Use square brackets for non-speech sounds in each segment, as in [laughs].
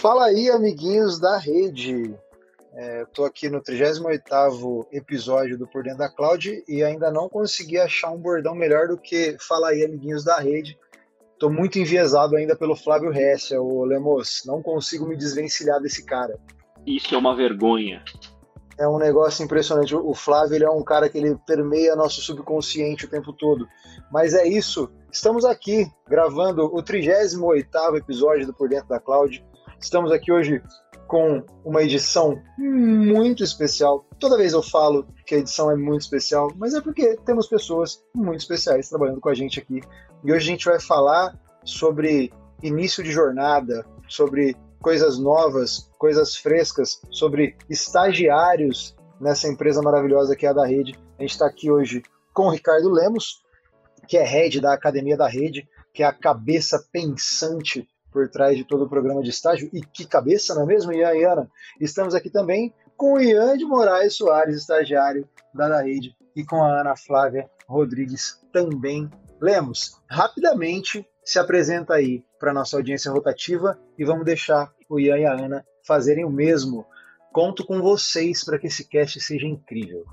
Fala aí, amiguinhos da rede. É, Estou aqui no 38º episódio do Por Dentro da Cloud e ainda não consegui achar um bordão melhor do que Fala aí, amiguinhos da rede. Estou muito enviesado ainda pelo Flávio Hessel, o Lemos. Não consigo me desvencilhar desse cara. Isso é uma vergonha. É um negócio impressionante. O Flávio ele é um cara que ele permeia nosso subconsciente o tempo todo. Mas é isso. Estamos aqui gravando o 38º episódio do Por Dentro da Cloud. Estamos aqui hoje com uma edição muito especial. Toda vez eu falo que a edição é muito especial, mas é porque temos pessoas muito especiais trabalhando com a gente aqui. E hoje a gente vai falar sobre início de jornada, sobre coisas novas, coisas frescas, sobre estagiários nessa empresa maravilhosa que é a da Rede. A gente está aqui hoje com o Ricardo Lemos, que é head da Academia da Rede, que é a cabeça pensante por trás de todo o programa de estágio. E que cabeça, não é mesmo, Ian e Ana? Estamos aqui também com o Ian de Moraes Soares, estagiário da da Rede, e com a Ana Flávia Rodrigues também. Lemos, rapidamente se apresenta aí para nossa audiência rotativa e vamos deixar o Ian e a Ana fazerem o mesmo. Conto com vocês para que esse cast seja incrível.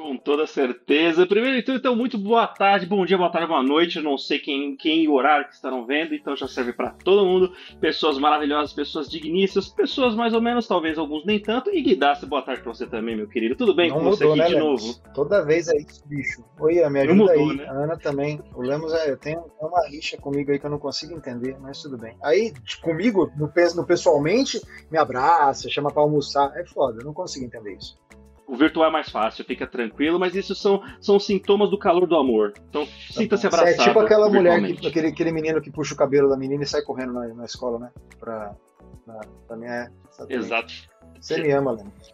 Com toda certeza. Primeiro de tudo, então, muito boa tarde, bom dia, boa tarde, boa noite. Eu não sei quem, quem e o horário que estarão vendo, então já serve para todo mundo. Pessoas maravilhosas, pessoas digníssimas, pessoas mais ou menos, talvez alguns nem tanto. E Guidasse, boa tarde para você também, meu querido. Tudo bem Não com você mudou, aqui né, de Lemos? novo? Toda vez é isso, bicho. Oi, me Não ajuda mudou, aí. né? A Ana também. O Lemos, é, eu tenho uma rixa comigo aí que eu não consigo entender, mas tudo bem. Aí, comigo, no, no pessoalmente, me abraça, chama pra almoçar. É foda, eu não consigo entender isso. O virtual é mais fácil, fica tranquilo, mas isso são, são sintomas do calor do amor. Então, sinta-se Você abraçado. é tipo aquela mulher, que, aquele, aquele menino que puxa o cabelo da menina e sai correndo na, na escola, né? Pra, pra mim é. Exato. Você me ama, Lemos.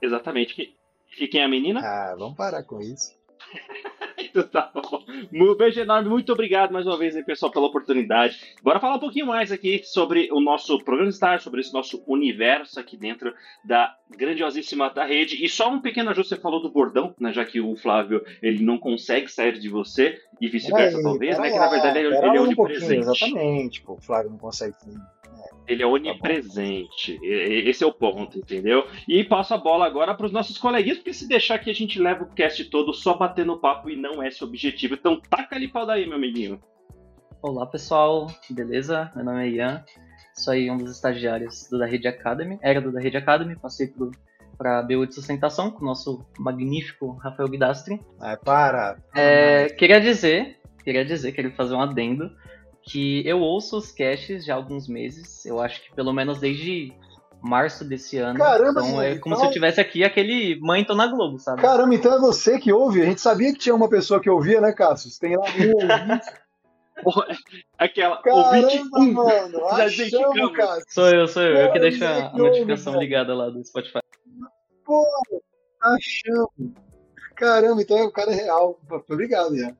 Exatamente. E quem é a menina? Ah, vamos parar com isso. [laughs] Então tá bom. Um beijo enorme, muito obrigado mais uma vez aí, pessoal, pela oportunidade. Bora falar um pouquinho mais aqui sobre o nosso programa de estágio, sobre esse nosso universo aqui dentro da grandiosíssima da rede. E só um pequeno ajuste, você falou do bordão, né? Já que o Flávio ele não consegue sair de você e vice-versa, talvez, né? pera Que na lá, verdade ele, é lá um pouquinho, onipresente. exatamente. Pô, o Flávio não consegue. Ele é onipresente. E- e- Esse é o ponto, entendeu? E passo a bola agora para os nossos coleguinhas, porque se deixar aqui a gente leva o cast todo só batendo papo e não é esse o objetivo. Então taca ali pau daí, meu amiguinho. Olá pessoal, beleza? Meu nome é Ian, sou aí um dos estagiários do da Rede Academy, era do da Rede Academy, passei para a BU de sustentação com o nosso magnífico Rafael Guidastri. Ah, para. É, queria dizer, queria dizer, queria fazer um adendo, que eu ouço os casts já há alguns meses, eu acho que pelo menos desde março desse ano. Caramba, então é como então- se eu tivesse aqui aquele mãe tô na Globo, sabe? Caramba, então é você que ouve? A gente sabia que tinha uma pessoa que ouvia, né, Cassius? Tem lá um ouvinte. [laughs] Aquela ouvinte Caramba, um. mano. [laughs] Já Achamos. Cassius. Sou eu, sou eu, eu que deixo que a ouve, notificação velho. ligada lá do Spotify. Pô, achamos. Caramba, então o cara é real. Obrigado, Ian.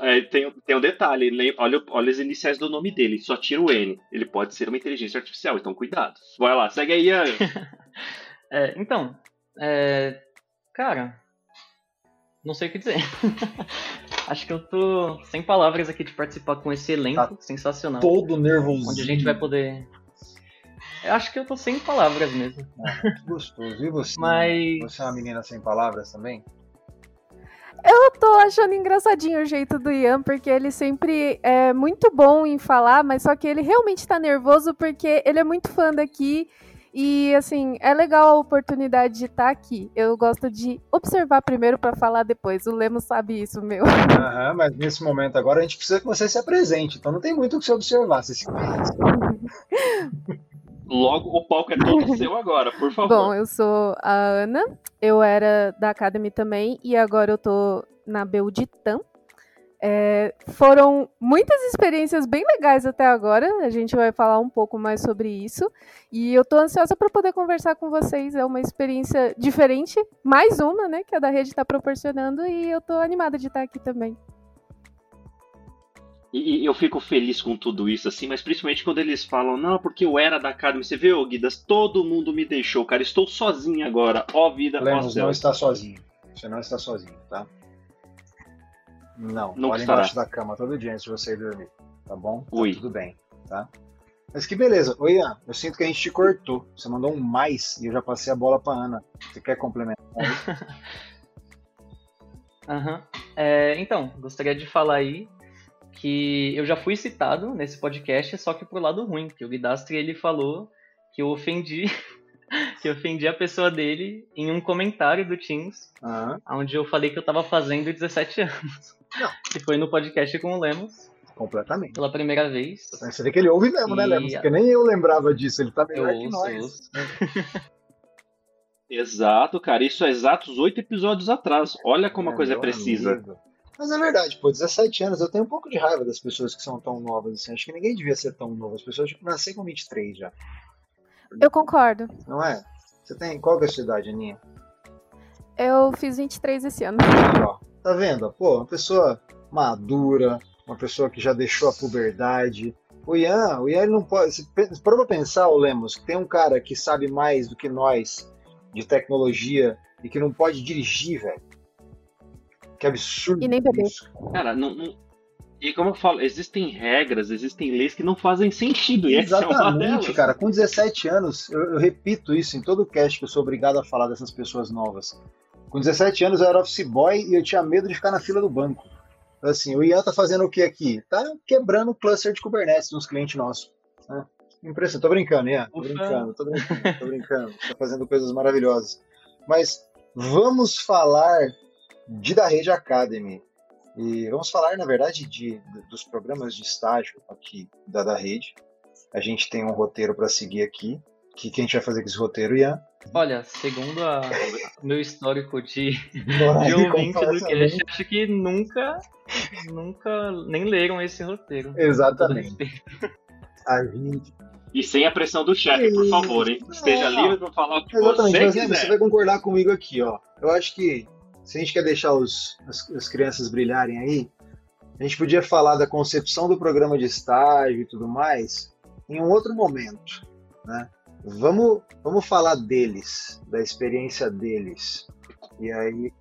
É, tem, tem um detalhe, olha, olha as iniciais do nome dele, só tira o N. Ele pode ser uma inteligência artificial, então cuidado. Vai lá, segue aí, Ian. [laughs] É, então, é, cara, não sei o que dizer. [laughs] Acho que eu tô sem palavras aqui de participar com esse elenco Tá sensacional, Todo nervoso. onde a gente vai poder. Eu acho que eu tô sem palavras mesmo. Gostoso. E você? Mas- Você é uma menina sem palavras também? Eu tô achando engraçadinho o jeito do Ian, porque ele sempre é muito bom em falar, mas só que ele realmente tá nervoso porque ele é muito fã daqui. E assim, é legal a oportunidade de estar aqui. Eu gosto de observar primeiro pra falar depois. O Lemos sabe isso, meu. Aham, mas nesse momento agora a gente precisa que você se apresente. Então não tem muito o que você observar. Você se conhece. [laughs] Logo, o palco é todo [laughs] seu agora, por favor. Bom, eu sou a Ana, eu era da Academy também e agora eu tô na Belditam. É, foram muitas experiências bem legais até agora, a gente vai falar um pouco mais sobre isso. E eu tô ansiosa para poder conversar com vocês, é uma experiência diferente, mais uma, né, que a da rede está proporcionando e eu tô animada de estar aqui também. E, e eu fico feliz com tudo isso, assim, mas principalmente quando eles falam, não, porque eu era da Academy. Você vê, ô Guidas, todo mundo me deixou, cara. Estou sozinho agora. Ó vida, Lemos não está sozinho. Você não está sozinho, tá? Não, Não olha estará. embaixo da cama todo dia antes de você ir dormir, tá bom? Tá Ui. tudo bem, tá? Mas que beleza. Oi, Ian, eu sinto que a gente te cortou. Você mandou um mais e eu já passei a bola pra Ana. Você quer complementar? [laughs] Aham. Uhum. É, então, gostaria de falar aí que eu já fui citado nesse podcast, só que pro lado ruim, que o Guidastri ele falou que eu ofendi [laughs] que eu ofendi a pessoa dele em um comentário do Teams, uhum. onde eu falei que eu tava fazendo 17 [laughs] anos. Não. Que foi no podcast com o Lemos. Completamente. Pela primeira vez. Você vê que ele ouve mesmo, né, e... né, Lemos? Porque nem eu lembrava disso, ele tá melhor eu que ouço, nós. [laughs] Exato, cara. Isso é exatos oito episódios atrás. Olha como é, a coisa é precisa. Amigo. Mas é verdade, pô, 17 anos, eu tenho um pouco de raiva das pessoas que são tão novas assim. Acho que ninguém devia ser tão novo. As pessoas tipo, nascem com 23 já. Eu concordo. Não é? Você tem. Qual que é a sua idade, Aninha? Eu fiz 23 esse ano. Ó, tá vendo? Pô, uma pessoa madura, uma pessoa que já deixou a puberdade. O Ian, o Ian ele não pode. Para pra pensar, o Lemos, que tem um cara que sabe mais do que nós de tecnologia e que não pode dirigir, velho. Que absurdo. E nem beber. Isso. Cara, não, não, E como eu falo, existem regras, existem leis que não fazem sentido. E Exatamente, é cara. Com 17 anos, eu, eu, repito isso em todo cast que eu sou obrigado a falar dessas pessoas novas. Com 17 anos eu era office boy e eu tinha medo de ficar na fila do banco. Assim, o Ian tá fazendo o que aqui? Tá quebrando o cluster de Kubernetes nos clientes nossos. Né? Impressionante. Tô brincando, Ian. Tô brincando, tô brincando, tô brincando. Tá fazendo coisas maravilhosas. Mas vamos falar de da Rede Academy. E vamos falar, na verdade, de, dos programas de estágio aqui da, da rede. A gente tem um roteiro para seguir aqui. O que, que a gente vai fazer com esse roteiro, Ian? Olha, segundo o [laughs] meu histórico de, de ouvinte do cast, acho que nunca, nunca nem leram esse roteiro. Exatamente. A gente e sem a pressão do chefe, por favor, hein? Esteja é, livre para falar o que Exatamente, você quiser. Você vai concordar comigo aqui, ó. Eu acho que se a gente quer deixar os, as, as, crianças brilharem aí, a gente podia falar da concepção do programa de estágio e tudo mais em um outro momento, né? Vamos, vamos falar deles, da experiência deles. E aí.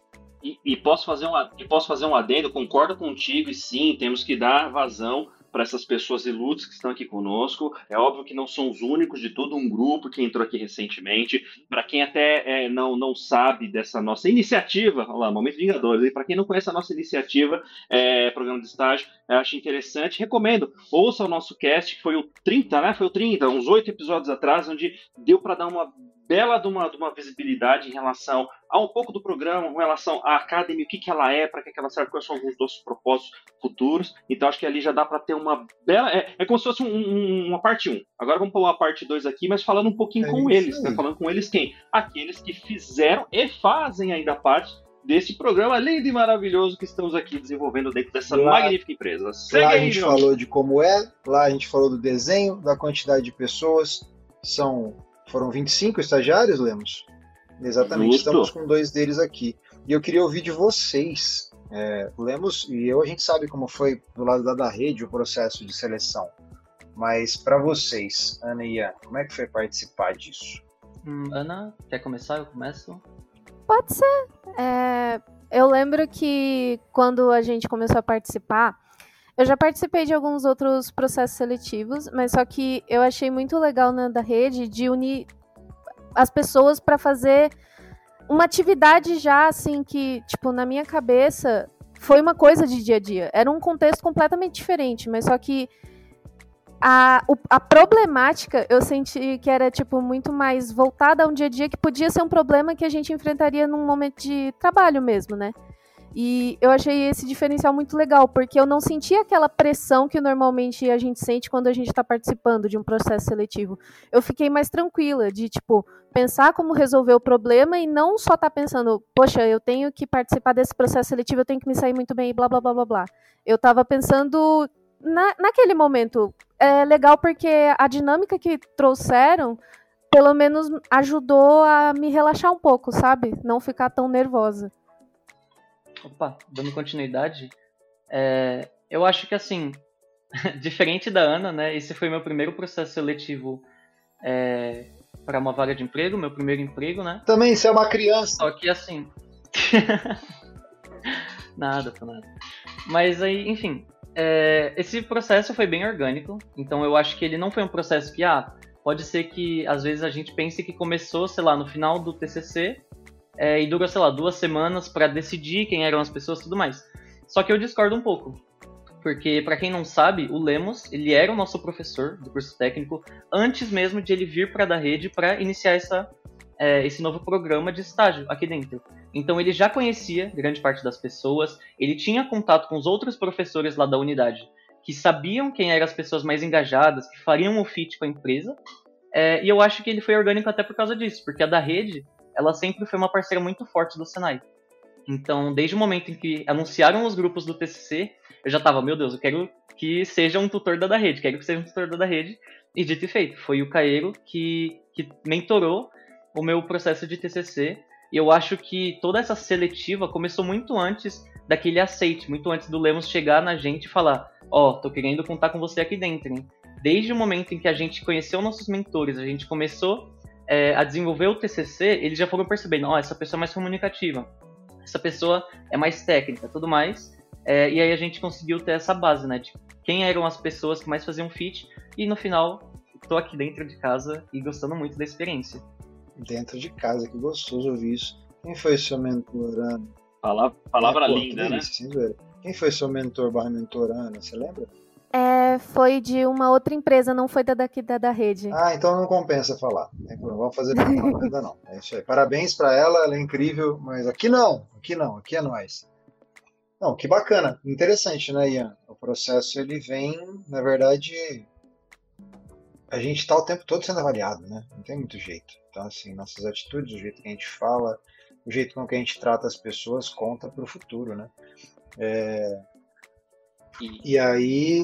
E, e, posso fazer um, e posso fazer um adendo, concordo contigo, e sim, temos que dar vazão para essas pessoas iludes que estão aqui conosco. É óbvio que não são os únicos de todo um grupo que entrou aqui recentemente. Para quem até é, não, não sabe dessa nossa iniciativa, olha lá, Momento Vingadores, para quem não conhece a nossa iniciativa, é, programa de estágio, acho interessante, recomendo. Ouça o nosso cast, que foi o 30, né? Foi o 30, uns oito episódios atrás, onde deu para dar uma bela de uma, de uma visibilidade em relação a um pouco do programa, em relação à Academy, o que, que ela é, para que, que ela serve, quais são alguns dos propósitos futuros. Então acho que ali já dá para ter uma bela. É, é como se fosse um, um, uma parte 1. Agora vamos pular a parte 2 aqui, mas falando um pouquinho é com eles. Né? Falando com eles quem? Aqueles que fizeram e fazem ainda parte desse programa lindo e maravilhoso que estamos aqui desenvolvendo dentro dessa lá, magnífica empresa. Segue lá a gente falou de como é, lá a gente falou do desenho, da quantidade de pessoas. São foram 25 estagiários, Lemos? Exatamente, Justo. estamos com dois deles aqui. E eu queria ouvir de vocês. É, Lemos e eu, a gente sabe como foi do lado da, da rede o processo de seleção. Mas para vocês, Ana e Ian, como é que foi participar disso? Hum, Ana, quer começar? Eu começo? Pode ser. É, eu lembro que quando a gente começou a participar, eu já participei de alguns outros processos seletivos, mas só que eu achei muito legal na da rede de unir as pessoas para fazer uma atividade já assim que, tipo, na minha cabeça foi uma coisa de dia a dia. Era um contexto completamente diferente, mas só que a, a problemática eu senti que era tipo muito mais voltada a um dia a dia que podia ser um problema que a gente enfrentaria num momento de trabalho mesmo, né? E eu achei esse diferencial muito legal, porque eu não senti aquela pressão que normalmente a gente sente quando a gente está participando de um processo seletivo. Eu fiquei mais tranquila de, tipo, pensar como resolver o problema e não só estar tá pensando, poxa, eu tenho que participar desse processo seletivo, eu tenho que me sair muito bem e blá blá blá blá blá. Eu estava pensando na, naquele momento. É legal porque a dinâmica que trouxeram pelo menos ajudou a me relaxar um pouco, sabe? Não ficar tão nervosa. Opa, dando continuidade, é, eu acho que assim, [laughs] diferente da Ana, né? Esse foi meu primeiro processo seletivo é, para uma vaga de emprego, meu primeiro emprego, né? Também, você é uma criança. Só que assim. [laughs] nada, nada. Mas aí, enfim, é, esse processo foi bem orgânico, então eu acho que ele não foi um processo que, ah, pode ser que às vezes a gente pense que começou, sei lá, no final do TCC é, e durou, sei lá, duas semanas para decidir quem eram as pessoas e tudo mais. Só que eu discordo um pouco, porque para quem não sabe, o Lemos, ele era o nosso professor do curso técnico antes mesmo de ele vir para da rede para iniciar essa, é, esse novo programa de estágio aqui dentro. Então ele já conhecia grande parte das pessoas, ele tinha contato com os outros professores lá da unidade, que sabiam quem eram as pessoas mais engajadas, que fariam o fit com a empresa. É, e eu acho que ele foi orgânico até por causa disso, porque a da rede, ela sempre foi uma parceira muito forte do Senai. Então, desde o momento em que anunciaram os grupos do TCC, eu já tava, meu Deus, eu quero que seja um tutor da da rede, quero que seja um tutor da da rede. E dito e feito, foi o Caeiro que, que mentorou o meu processo de TCC e eu acho que toda essa seletiva começou muito antes daquele aceite, muito antes do Lemos chegar na gente e falar: Ó, oh, tô querendo contar com você aqui dentro, hein? Desde o momento em que a gente conheceu nossos mentores, a gente começou é, a desenvolver o TCC, eles já foram percebendo: Ó, oh, essa pessoa é mais comunicativa, essa pessoa é mais técnica, tudo mais. É, e aí a gente conseguiu ter essa base, né? De quem eram as pessoas que mais faziam fit, e no final, tô aqui dentro de casa e gostando muito da experiência dentro de casa. Que gostoso ouvir isso. Quem foi seu mentor, Ana? Palavra, palavra é, pô, linda, né? Quem foi seu mentor barra mentorana? Você lembra? É, foi de uma outra empresa, não foi da daqui da, da rede. Ah, então não compensa falar. Não vamos fazer ainda não. É isso aí. Parabéns para ela, ela é incrível, mas aqui não, aqui não, aqui é nós. Não, que bacana, interessante, né, Ian? O processo ele vem, na verdade, a gente está o tempo todo sendo avaliado, né? Não tem muito jeito. Então, assim, nossas atitudes, o jeito que a gente fala, o jeito com que a gente trata as pessoas conta para o futuro, né? É... E, e, aí.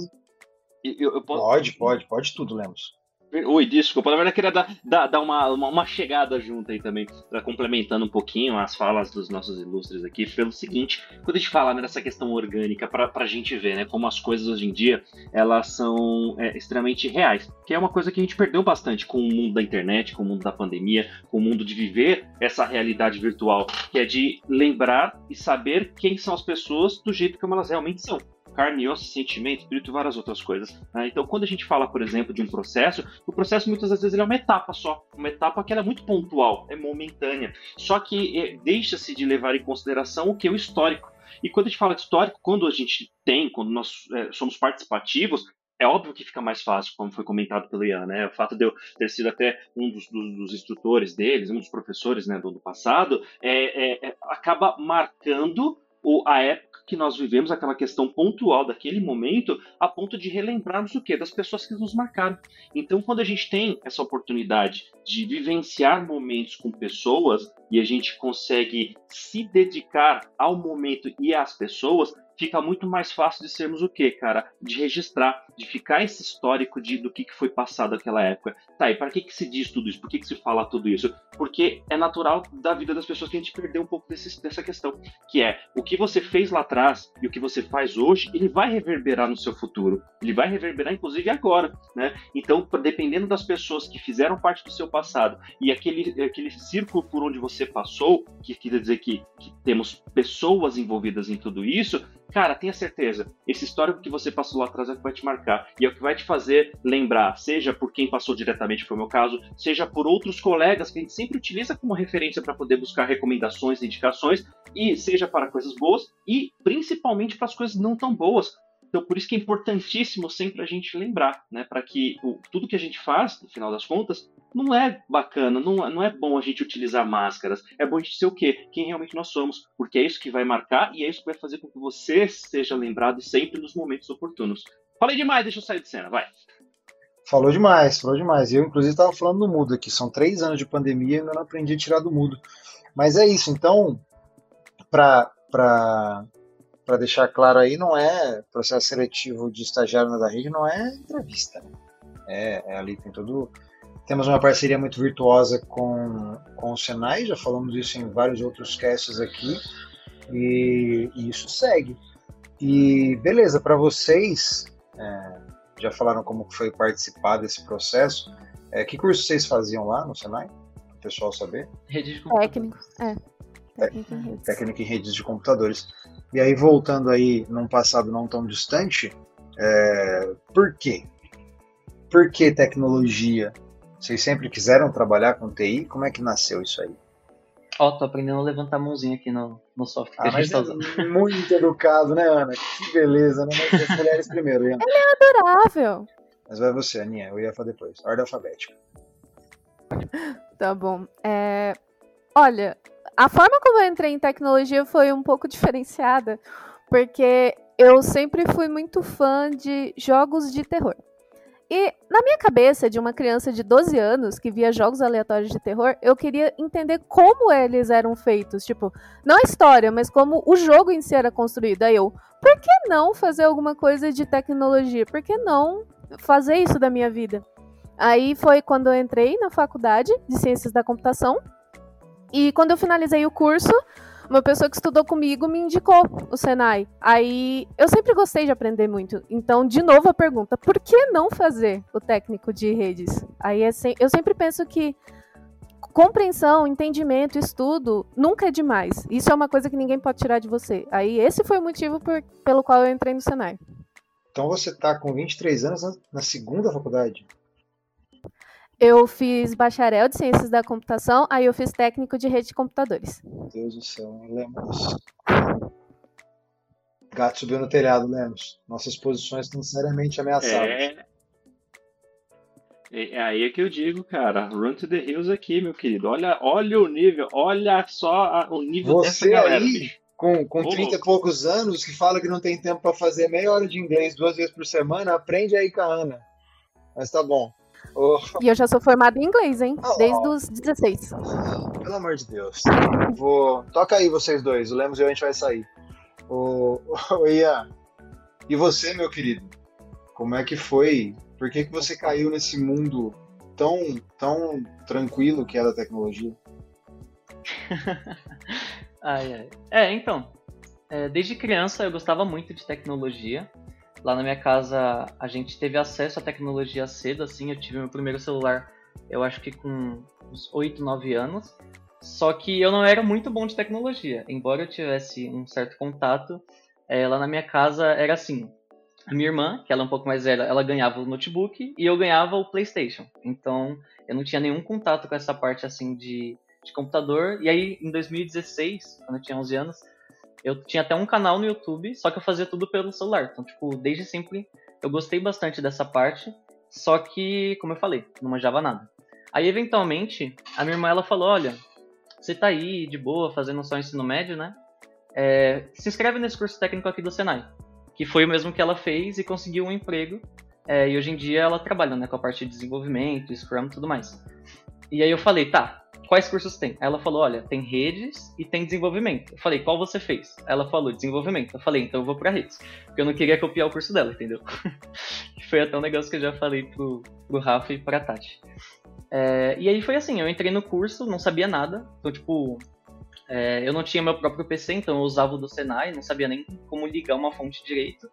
Eu, eu posso... Pode, pode, pode tudo, Lemos. Oi, desculpa. Na verdade, eu queria dar, dar, dar uma, uma, uma, chegada junto aí também, complementando um pouquinho as falas dos nossos ilustres aqui, pelo seguinte, quando a gente fala né, dessa questão orgânica, para a gente ver né, como as coisas hoje em dia, elas são é, extremamente reais, que é uma coisa que a gente perdeu bastante com o mundo da internet, com o mundo da pandemia, com o mundo de viver essa realidade virtual, que é de lembrar e saber quem são as pessoas do jeito como elas realmente são carne, osso, sentimento, espírito e várias outras coisas. Né? Então, quando a gente fala, por exemplo, de um processo, o processo muitas vezes é uma etapa só, uma etapa que é muito pontual, é momentânea. Só que é, deixa-se de levar em consideração o que é o histórico. E quando a gente fala de histórico, quando a gente tem, quando nós é, somos participativos, é óbvio que fica mais fácil, como foi comentado pelo Ian, né? O fato de eu ter sido até um dos, dos, dos instrutores deles, um dos professores né, do ano passado, é, é, é acaba marcando o, a época que nós vivemos, aquela questão pontual daquele momento, a ponto de relembrarmos o quê? Das pessoas que nos marcaram. Então, quando a gente tem essa oportunidade de vivenciar momentos com pessoas e a gente consegue se dedicar ao momento e às pessoas, fica muito mais fácil de sermos o quê, cara? De registrar, de ficar esse histórico de, do que, que foi passado naquela época. Tá, e para que, que se diz tudo isso? Por que, que se fala tudo isso? Porque é natural da vida das pessoas que a gente perdeu um pouco desse, dessa questão, que é o que você fez lá atrás e o que você faz hoje, ele vai reverberar no seu futuro. Ele vai reverberar, inclusive, agora, né? Então, dependendo das pessoas que fizeram parte do seu passado e aquele, aquele círculo por onde você passou, que quer dizer que, que temos pessoas envolvidas em tudo isso, cara, tenha certeza, esse histórico que você passou lá atrás é o que vai te marcar e é o que vai te fazer lembrar, seja por quem passou diretamente, foi o meu caso, seja por outros colegas que a gente sempre utiliza como referência para poder buscar recomendações, indicações, e seja para coisas boas e principalmente para as coisas não tão boas, então, por isso que é importantíssimo sempre a gente lembrar, né, para que o, tudo que a gente faz, no final das contas, não é bacana, não, não é bom a gente utilizar máscaras. É bom a gente ser o quê? Quem realmente nós somos, porque é isso que vai marcar e é isso que vai fazer com que você seja lembrado sempre nos momentos oportunos. Falei demais, deixa eu sair de cena, vai. Falou demais, falou demais. Eu, inclusive, estava falando do mudo aqui. São três anos de pandemia e ainda não aprendi a tirar do mudo. Mas é isso, então, para para deixar claro aí, não é processo seletivo de estagiário na da rede, não é entrevista. Né? É, é, ali tem todo. Temos uma parceria muito virtuosa com, com o Senai, já falamos isso em vários outros casts aqui, e, e isso segue. E beleza, para vocês, é, já falaram como foi participar desse processo. É, que curso vocês faziam lá no Senai? Para o pessoal saber. Rede de computadores. Técnico, é. Técnico em redes. Técnico em redes de computadores. E aí, voltando aí num passado não tão distante, é, por quê? Por que tecnologia? Vocês sempre quiseram trabalhar com TI? Como é que nasceu isso aí? Ó, oh, tô aprendendo a levantar a mãozinha aqui no, no software ah, que a gente tá usando. É muito educado, né, Ana? Que beleza, né? Mas as mulheres primeiro, Ian. Ele é adorável. Mas vai você, Aninha. Eu ia falar depois. Ordem alfabética. Tá bom. É... Olha, a forma como eu entrei em tecnologia foi um pouco [laughs] diferenciada, porque eu sempre fui muito fã de jogos de terror. E na minha cabeça, de uma criança de 12 anos que via jogos aleatórios de terror, eu queria entender como eles eram feitos. Tipo, não a história, mas como o jogo em si era construído. Aí eu, por que não fazer alguma coisa de tecnologia? Por que não fazer isso da minha vida? Aí foi quando eu entrei na faculdade de Ciências da Computação. E quando eu finalizei o curso, uma pessoa que estudou comigo me indicou o Senai. Aí eu sempre gostei de aprender muito. Então, de novo a pergunta: por que não fazer o técnico de redes? Aí é eu sempre penso que compreensão, entendimento, estudo nunca é demais. Isso é uma coisa que ninguém pode tirar de você. Aí esse foi o motivo por... pelo qual eu entrei no Senai. Então você está com 23 anos na segunda faculdade? Eu fiz bacharel de ciências da computação, aí eu fiz técnico de rede de computadores. Meu Deus do céu, Lemos. Gato subiu no telhado, Lemos. Nossas posições estão seriamente ameaçadas. É... É aí é que eu digo, cara, run to the hills aqui, meu querido. Olha, olha o nível, olha só o nível Você dessa galera, aí, bicho. com, com 30 e poucos anos, que fala que não tem tempo para fazer meia hora de inglês duas vezes por semana, aprende aí com a Ana. Mas tá bom. Oh. E eu já sou formada em inglês, hein? Oh. Desde os 16. Pelo amor de Deus. Vou... Toca aí vocês dois, o Lemos e eu a gente vai sair. O, o Ian, e você, meu querido? Como é que foi? Por que, que você caiu nesse mundo tão, tão tranquilo que é da tecnologia? [laughs] ai, ai. É, então. É, desde criança eu gostava muito de tecnologia. Lá na minha casa a gente teve acesso à tecnologia cedo, assim, eu tive meu primeiro celular, eu acho que com uns 8, 9 anos. Só que eu não era muito bom de tecnologia, embora eu tivesse um certo contato. É, lá na minha casa era assim: a minha irmã, que ela é um pouco mais velha, ela ganhava o notebook e eu ganhava o PlayStation. Então eu não tinha nenhum contato com essa parte assim de, de computador. E aí em 2016, quando eu tinha 11 anos, eu tinha até um canal no YouTube, só que eu fazia tudo pelo celular. Então, tipo, desde sempre eu gostei bastante dessa parte, só que, como eu falei, não manjava nada. Aí, eventualmente, a minha irmã ela falou: Olha, você tá aí de boa, fazendo só ensino médio, né? É, se inscreve nesse curso técnico aqui do Senai. Que foi o mesmo que ela fez e conseguiu um emprego. É, e hoje em dia ela trabalha né, com a parte de desenvolvimento, Scrum e tudo mais. E aí eu falei, tá, quais cursos tem? Ela falou, olha, tem redes e tem desenvolvimento. Eu falei, qual você fez? Ela falou, desenvolvimento. Eu falei, então eu vou pra redes. Porque eu não queria copiar o curso dela, entendeu? [laughs] foi até um negócio que eu já falei pro, pro Rafa e pra Tati. É, e aí foi assim, eu entrei no curso, não sabia nada. Então, tipo, é, eu não tinha meu próprio PC, então eu usava o do Senai, não sabia nem como ligar uma fonte direito.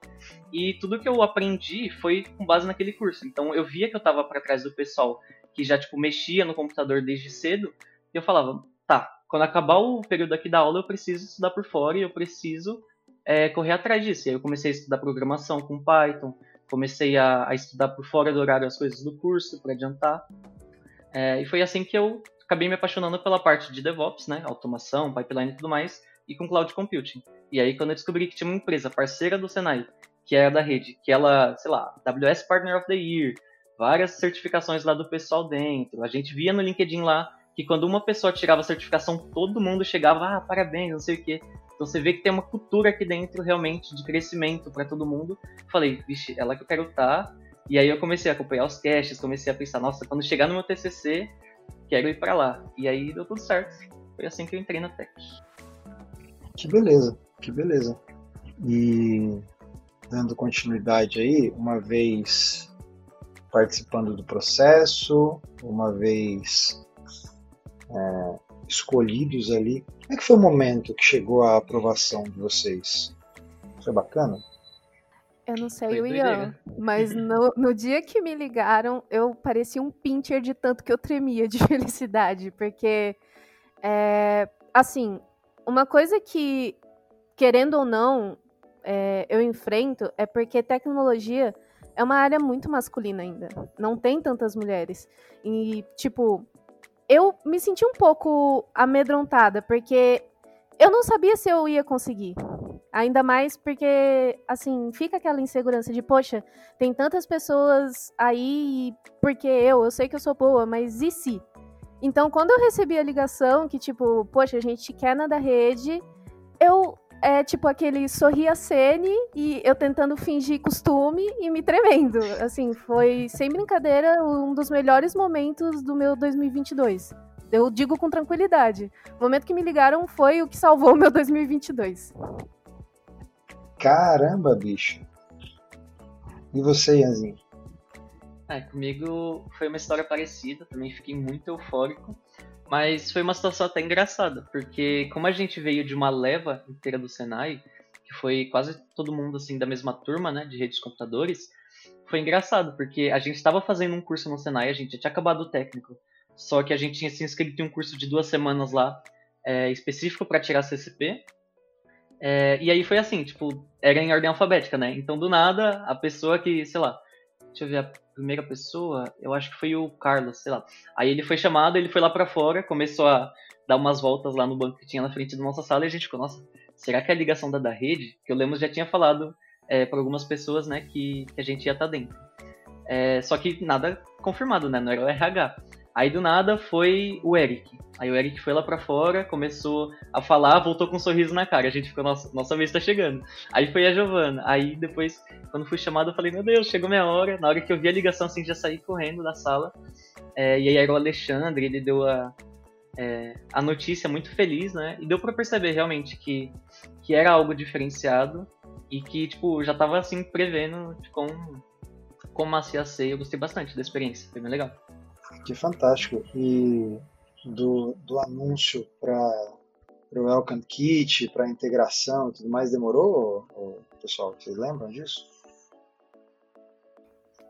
E tudo que eu aprendi foi com base naquele curso. Então eu via que eu estava para trás do pessoal que já tipo mexia no computador desde cedo, e eu falava, tá, quando acabar o período aqui da aula eu preciso estudar por fora e eu preciso é, correr atrás disso. E aí eu comecei a estudar programação com Python, comecei a, a estudar por fora do horário as coisas do curso para adiantar. É, e foi assim que eu acabei me apaixonando pela parte de DevOps, né, automação, pipeline e tudo mais, e com cloud computing. E aí quando eu descobri que tinha uma empresa parceira do Senai, que era da rede, que ela, sei lá, AWS Partner of the Year, várias certificações lá do pessoal dentro. A gente via no LinkedIn lá que quando uma pessoa tirava a certificação, todo mundo chegava, ah, parabéns, não sei o quê. Então você vê que tem uma cultura aqui dentro realmente de crescimento para todo mundo. Falei, vixe, é lá que eu quero estar. Tá. E aí eu comecei a acompanhar os caches, comecei a pensar, nossa, quando chegar no meu TCC, quero ir para lá. E aí deu tudo certo. Foi assim que eu entrei na Tech. Que beleza, que beleza. E dando continuidade aí, uma vez participando do processo, uma vez é, escolhidos ali. Como é que foi o momento que chegou a aprovação de vocês? Foi bacana? Eu não sei o Ian, mas [laughs] no, no, dia que me ligaram, eu parecia um pincher de tanto que eu tremia de [laughs] felicidade, porque, é, assim, uma coisa que querendo ou não, é, eu enfrento é porque tecnologia é uma área muito masculina ainda. Não tem tantas mulheres. E, tipo, eu me senti um pouco amedrontada, porque eu não sabia se eu ia conseguir. Ainda mais porque, assim, fica aquela insegurança de, poxa, tem tantas pessoas aí, porque eu, eu sei que eu sou boa, mas e se? Então, quando eu recebi a ligação que, tipo, poxa, a gente quer na da rede, eu é tipo aquele sorria cene e eu tentando fingir costume e me tremendo. Assim, foi sem brincadeira um dos melhores momentos do meu 2022. Eu digo com tranquilidade. O momento que me ligaram foi o que salvou o meu 2022. Caramba, bicho. E você, Ianzinho? É, comigo foi uma história parecida, também fiquei muito eufórico. Mas foi uma situação até engraçada, porque como a gente veio de uma leva inteira do Senai, que foi quase todo mundo assim da mesma turma, né, de redes de computadores, foi engraçado, porque a gente estava fazendo um curso no Senai, a gente tinha acabado o técnico, só que a gente tinha se inscrito em um curso de duas semanas lá, é, específico para tirar CCP, é, e aí foi assim, tipo, era em ordem alfabética, né? Então do nada, a pessoa que, sei lá, deixa eu ver, a primeira pessoa, eu acho que foi o Carlos, sei lá. Aí ele foi chamado, ele foi lá para fora, começou a dar umas voltas lá no banco que tinha na frente da nossa sala e a gente ficou, nossa, será que é a ligação da da rede? Que o Lemos já tinha falado é, para algumas pessoas, né, que, que a gente ia estar tá dentro. É, só que nada confirmado, né, não era o RH. Aí do nada foi o Eric. Aí o Eric foi lá para fora, começou a falar, voltou com um sorriso na cara. A gente ficou, nossa, nossa vez tá chegando. Aí foi a Giovana. Aí depois, quando fui chamado, eu falei, meu Deus, chegou minha hora. Na hora que eu vi a ligação, assim, já saí correndo da sala. É, e aí era o Alexandre, ele deu a, é, a notícia muito feliz, né? E deu para perceber realmente que, que era algo diferenciado e que, tipo, já tava assim prevendo de como, como a ia ser. Eu gostei bastante da experiência, foi bem legal. Que fantástico. E do, do anúncio para o Welcome Kit, para integração e tudo mais, demorou, pessoal? Vocês lembram disso?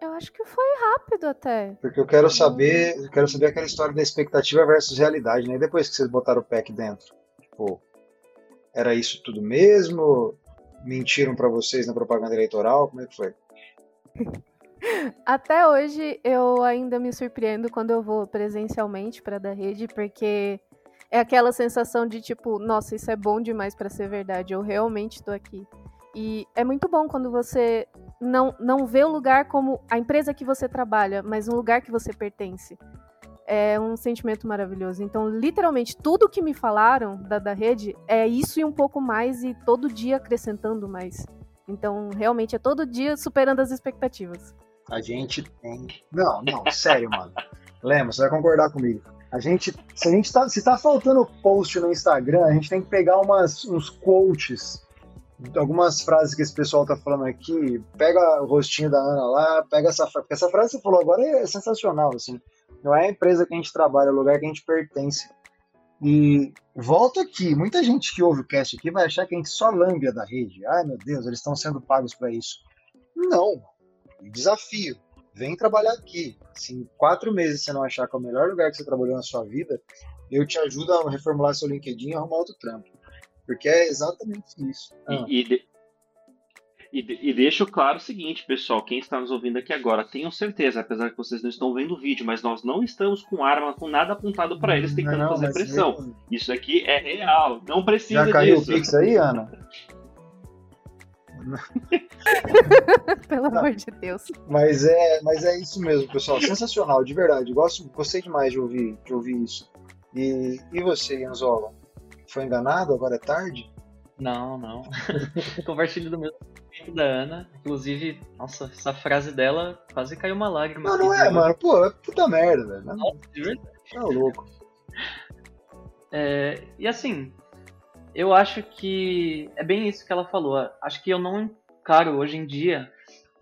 Eu acho que foi rápido até. Porque eu quero saber, eu quero saber aquela história da expectativa versus realidade, né? E depois que vocês botaram o pack dentro, tipo, era isso tudo mesmo? Mentiram para vocês na propaganda eleitoral? Como é que foi? [laughs] Até hoje eu ainda me surpreendo quando eu vou presencialmente para da rede, porque é aquela sensação de tipo, nossa, isso é bom demais para ser verdade, eu realmente estou aqui. E é muito bom quando você não, não vê o lugar como a empresa que você trabalha, mas um lugar que você pertence. É um sentimento maravilhoso. Então, literalmente, tudo que me falaram da, da rede é isso e um pouco mais, e todo dia acrescentando mais. Então, realmente, é todo dia superando as expectativas. A gente tem. Não, não, sério, mano. [laughs] Lemos, você vai concordar comigo. A gente, se a gente tá, se tá faltando post no Instagram, a gente tem que pegar umas, uns quotes, algumas frases que esse pessoal tá falando aqui. Pega o rostinho da Ana lá, pega essa frase. Porque essa frase que você falou agora é sensacional, assim. Não é a empresa que a gente trabalha, é o lugar que a gente pertence. E volta aqui, muita gente que ouve o cast aqui vai achar que a gente só lambia da rede. Ai meu Deus, eles estão sendo pagos para isso. Não, desafio. Vem trabalhar aqui. Se em quatro meses você não achar que é o melhor lugar que você trabalhou na sua vida, eu te ajudo a reformular seu LinkedIn e arrumar outro trampo. Porque é exatamente isso. Ah. E, e, de, e, e, deixo claro o seguinte, pessoal, quem está nos ouvindo aqui agora, tenham certeza, apesar que vocês não estão vendo o vídeo, mas nós não estamos com arma, com nada apontado para eles tentando não, não, fazer pressão. Mesmo... Isso aqui é real, não precisa Já caiu disso. o Pix aí, Ana? [laughs] [laughs] Pelo amor de Deus. Mas é, mas é isso mesmo, pessoal. Sensacional, de verdade. Gosto, gostei demais de ouvir, de ouvir isso. E, e você, Anzola? Foi enganado? Agora é tarde? Não, não. [laughs] Compartilho do mesmo sentimento da Ana. Inclusive, nossa, essa frase dela quase caiu uma lágrima. Não, não é, mano. Pô, é puta merda, velho. Nossa, de verdade. Tá louco. É, e assim, eu acho que é bem isso que ela falou. Acho que eu não encaro hoje em dia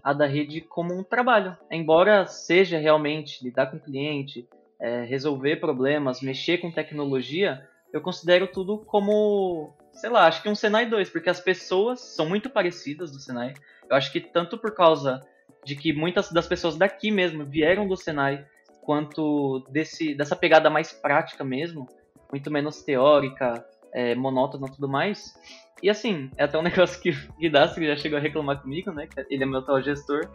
a da rede como um trabalho. Embora seja realmente lidar com o cliente, é, resolver problemas, mexer com tecnologia, eu considero tudo como, sei lá, acho que um Senai 2, porque as pessoas são muito parecidas do Senai. Eu acho que tanto por causa de que muitas das pessoas daqui mesmo vieram do Senai, quanto desse, dessa pegada mais prática mesmo, muito menos teórica, é, monótono e tudo mais. E assim, é até um [laughs] negócio que o Guidastro já chegou a reclamar comigo, né? Ele é meu atual gestor.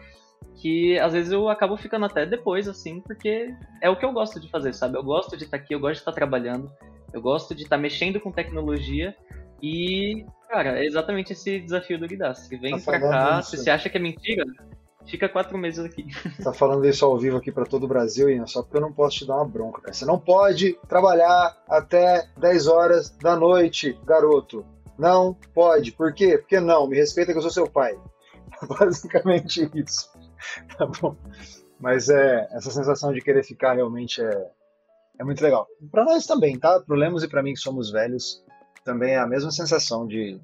Que às vezes eu acabo ficando até depois, assim, porque é o que eu gosto de fazer, sabe? Eu gosto de estar aqui, eu gosto de estar trabalhando, eu gosto de estar mexendo com tecnologia. E, cara, é exatamente esse desafio do Guidastro. Vem tá pra cá, isso. se você acha que é mentira, Fica quatro meses aqui. Tá falando isso ao vivo aqui para todo o Brasil, Ian, só porque eu não posso te dar uma bronca, cara. Você não pode trabalhar até 10 horas da noite, garoto. Não pode. Por quê? Porque não. Me respeita que eu sou seu pai. [laughs] Basicamente isso. Tá bom. Mas é, essa sensação de querer ficar realmente é, é muito legal. Para nós também, tá? Pro Lemos e para mim que somos velhos, também é a mesma sensação de,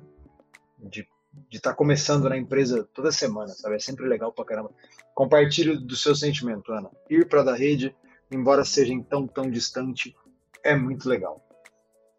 de de estar tá começando na empresa toda semana, sabe? É sempre legal pra caramba. Compartilhe do seu sentimento, Ana. Ir para da rede, embora seja tão, tão distante, é muito legal.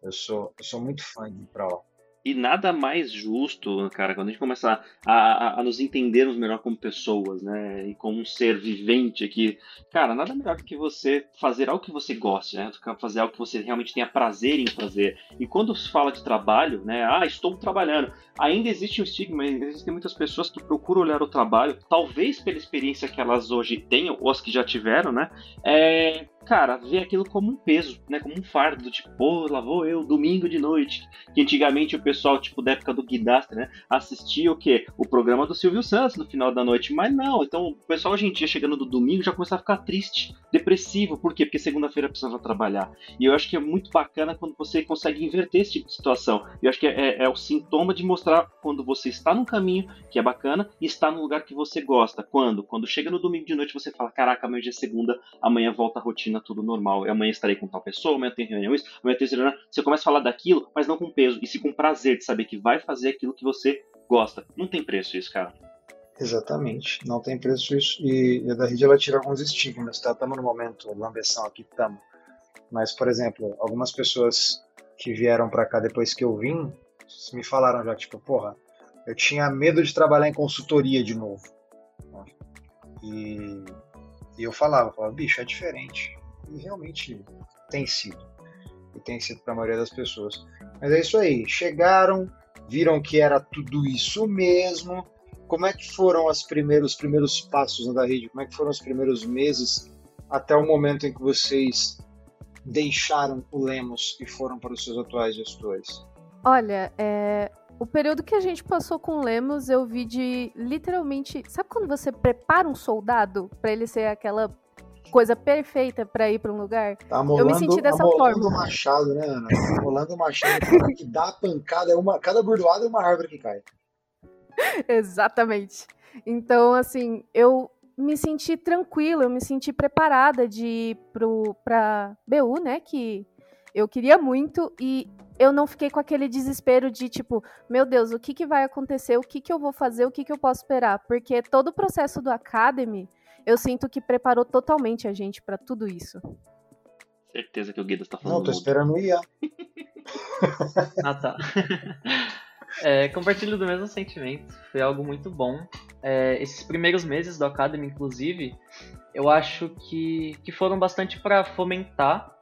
Eu sou, eu sou muito fã de ir pra lá. E nada mais justo, cara, quando a gente começar a, a, a, nos entendermos melhor como pessoas, né? E como um ser vivente aqui. Cara, nada melhor do que você fazer algo que você goste, né? Fazer algo que você realmente tenha prazer em fazer. E quando se fala de trabalho, né? Ah, estou trabalhando. Ainda existe um estigma, existem muitas pessoas que procuram olhar o trabalho, talvez pela experiência que elas hoje tenham, ou as que já tiveram, né? É, cara, ver aquilo como um peso, né? Como um fardo, tipo, pô, lá vou eu, domingo de noite. Que antigamente o pessoal, tipo, da época do Guidastre, né? Assistia o quê? O programa do Silvio Santos no final da noite. Mas não, então o pessoal hoje em dia, chegando do domingo, já começa a ficar triste, depressivo. Por quê? Porque segunda-feira precisava trabalhar. E eu acho que é muito bacana quando você consegue inverter esse tipo de situação. Eu acho que é, é, é o sintoma de mostrar quando você está num caminho que é bacana e está num lugar que você gosta. Quando? Quando chega no domingo de noite, você fala: caraca, amanhã é segunda, amanhã volta a rotina rotina tudo normal. Amanhã estarei com tal pessoa, amanhã tem reuniões, amanhã tem reunião. Você começa a falar daquilo, mas não com peso, e sim com prazer de saber que vai fazer aquilo que você gosta. Não tem preço isso, cara. Exatamente, não tem preço isso. E, a da rede ela tira alguns estigmas, tá? Estamos no momento lambeção aqui, estamos. Mas, por exemplo, algumas pessoas que vieram para cá depois que eu vim, me falaram já, tipo, porra, eu tinha medo de trabalhar em consultoria de novo. E, e eu falava, bicho, é diferente. E realmente tem sido. E tem sido para a maioria das pessoas. Mas é isso aí. Chegaram, viram que era tudo isso mesmo. Como é que foram os primeiros, os primeiros passos da rede? Como é que foram os primeiros meses até o momento em que vocês deixaram o Lemos e foram para os seus atuais gestores? Olha, é, o período que a gente passou com o Lemos, eu vi de literalmente. Sabe quando você prepara um soldado para ele ser aquela coisa perfeita para ir para um lugar. Tá amolando, eu me senti dessa forma. o machado, né, Ana? Amolando o machado que dá a pancada, é uma, cada burdoada é uma árvore que cai. [laughs] Exatamente. Então, assim, eu me senti tranquila, eu me senti preparada de ir pro, pra BU, né, que eu queria muito e eu não fiquei com aquele desespero de tipo, meu Deus, o que, que vai acontecer, o que, que eu vou fazer, o que, que eu posso esperar, porque todo o processo do Academy eu sinto que preparou totalmente a gente para tudo isso. Certeza que o Guido está falando. Não, tô esperando o IA. [laughs] ah, tá. [laughs] É, compartilho do mesmo sentimento. Foi algo muito bom. É, esses primeiros meses do Academy, inclusive, eu acho que, que foram bastante para fomentar,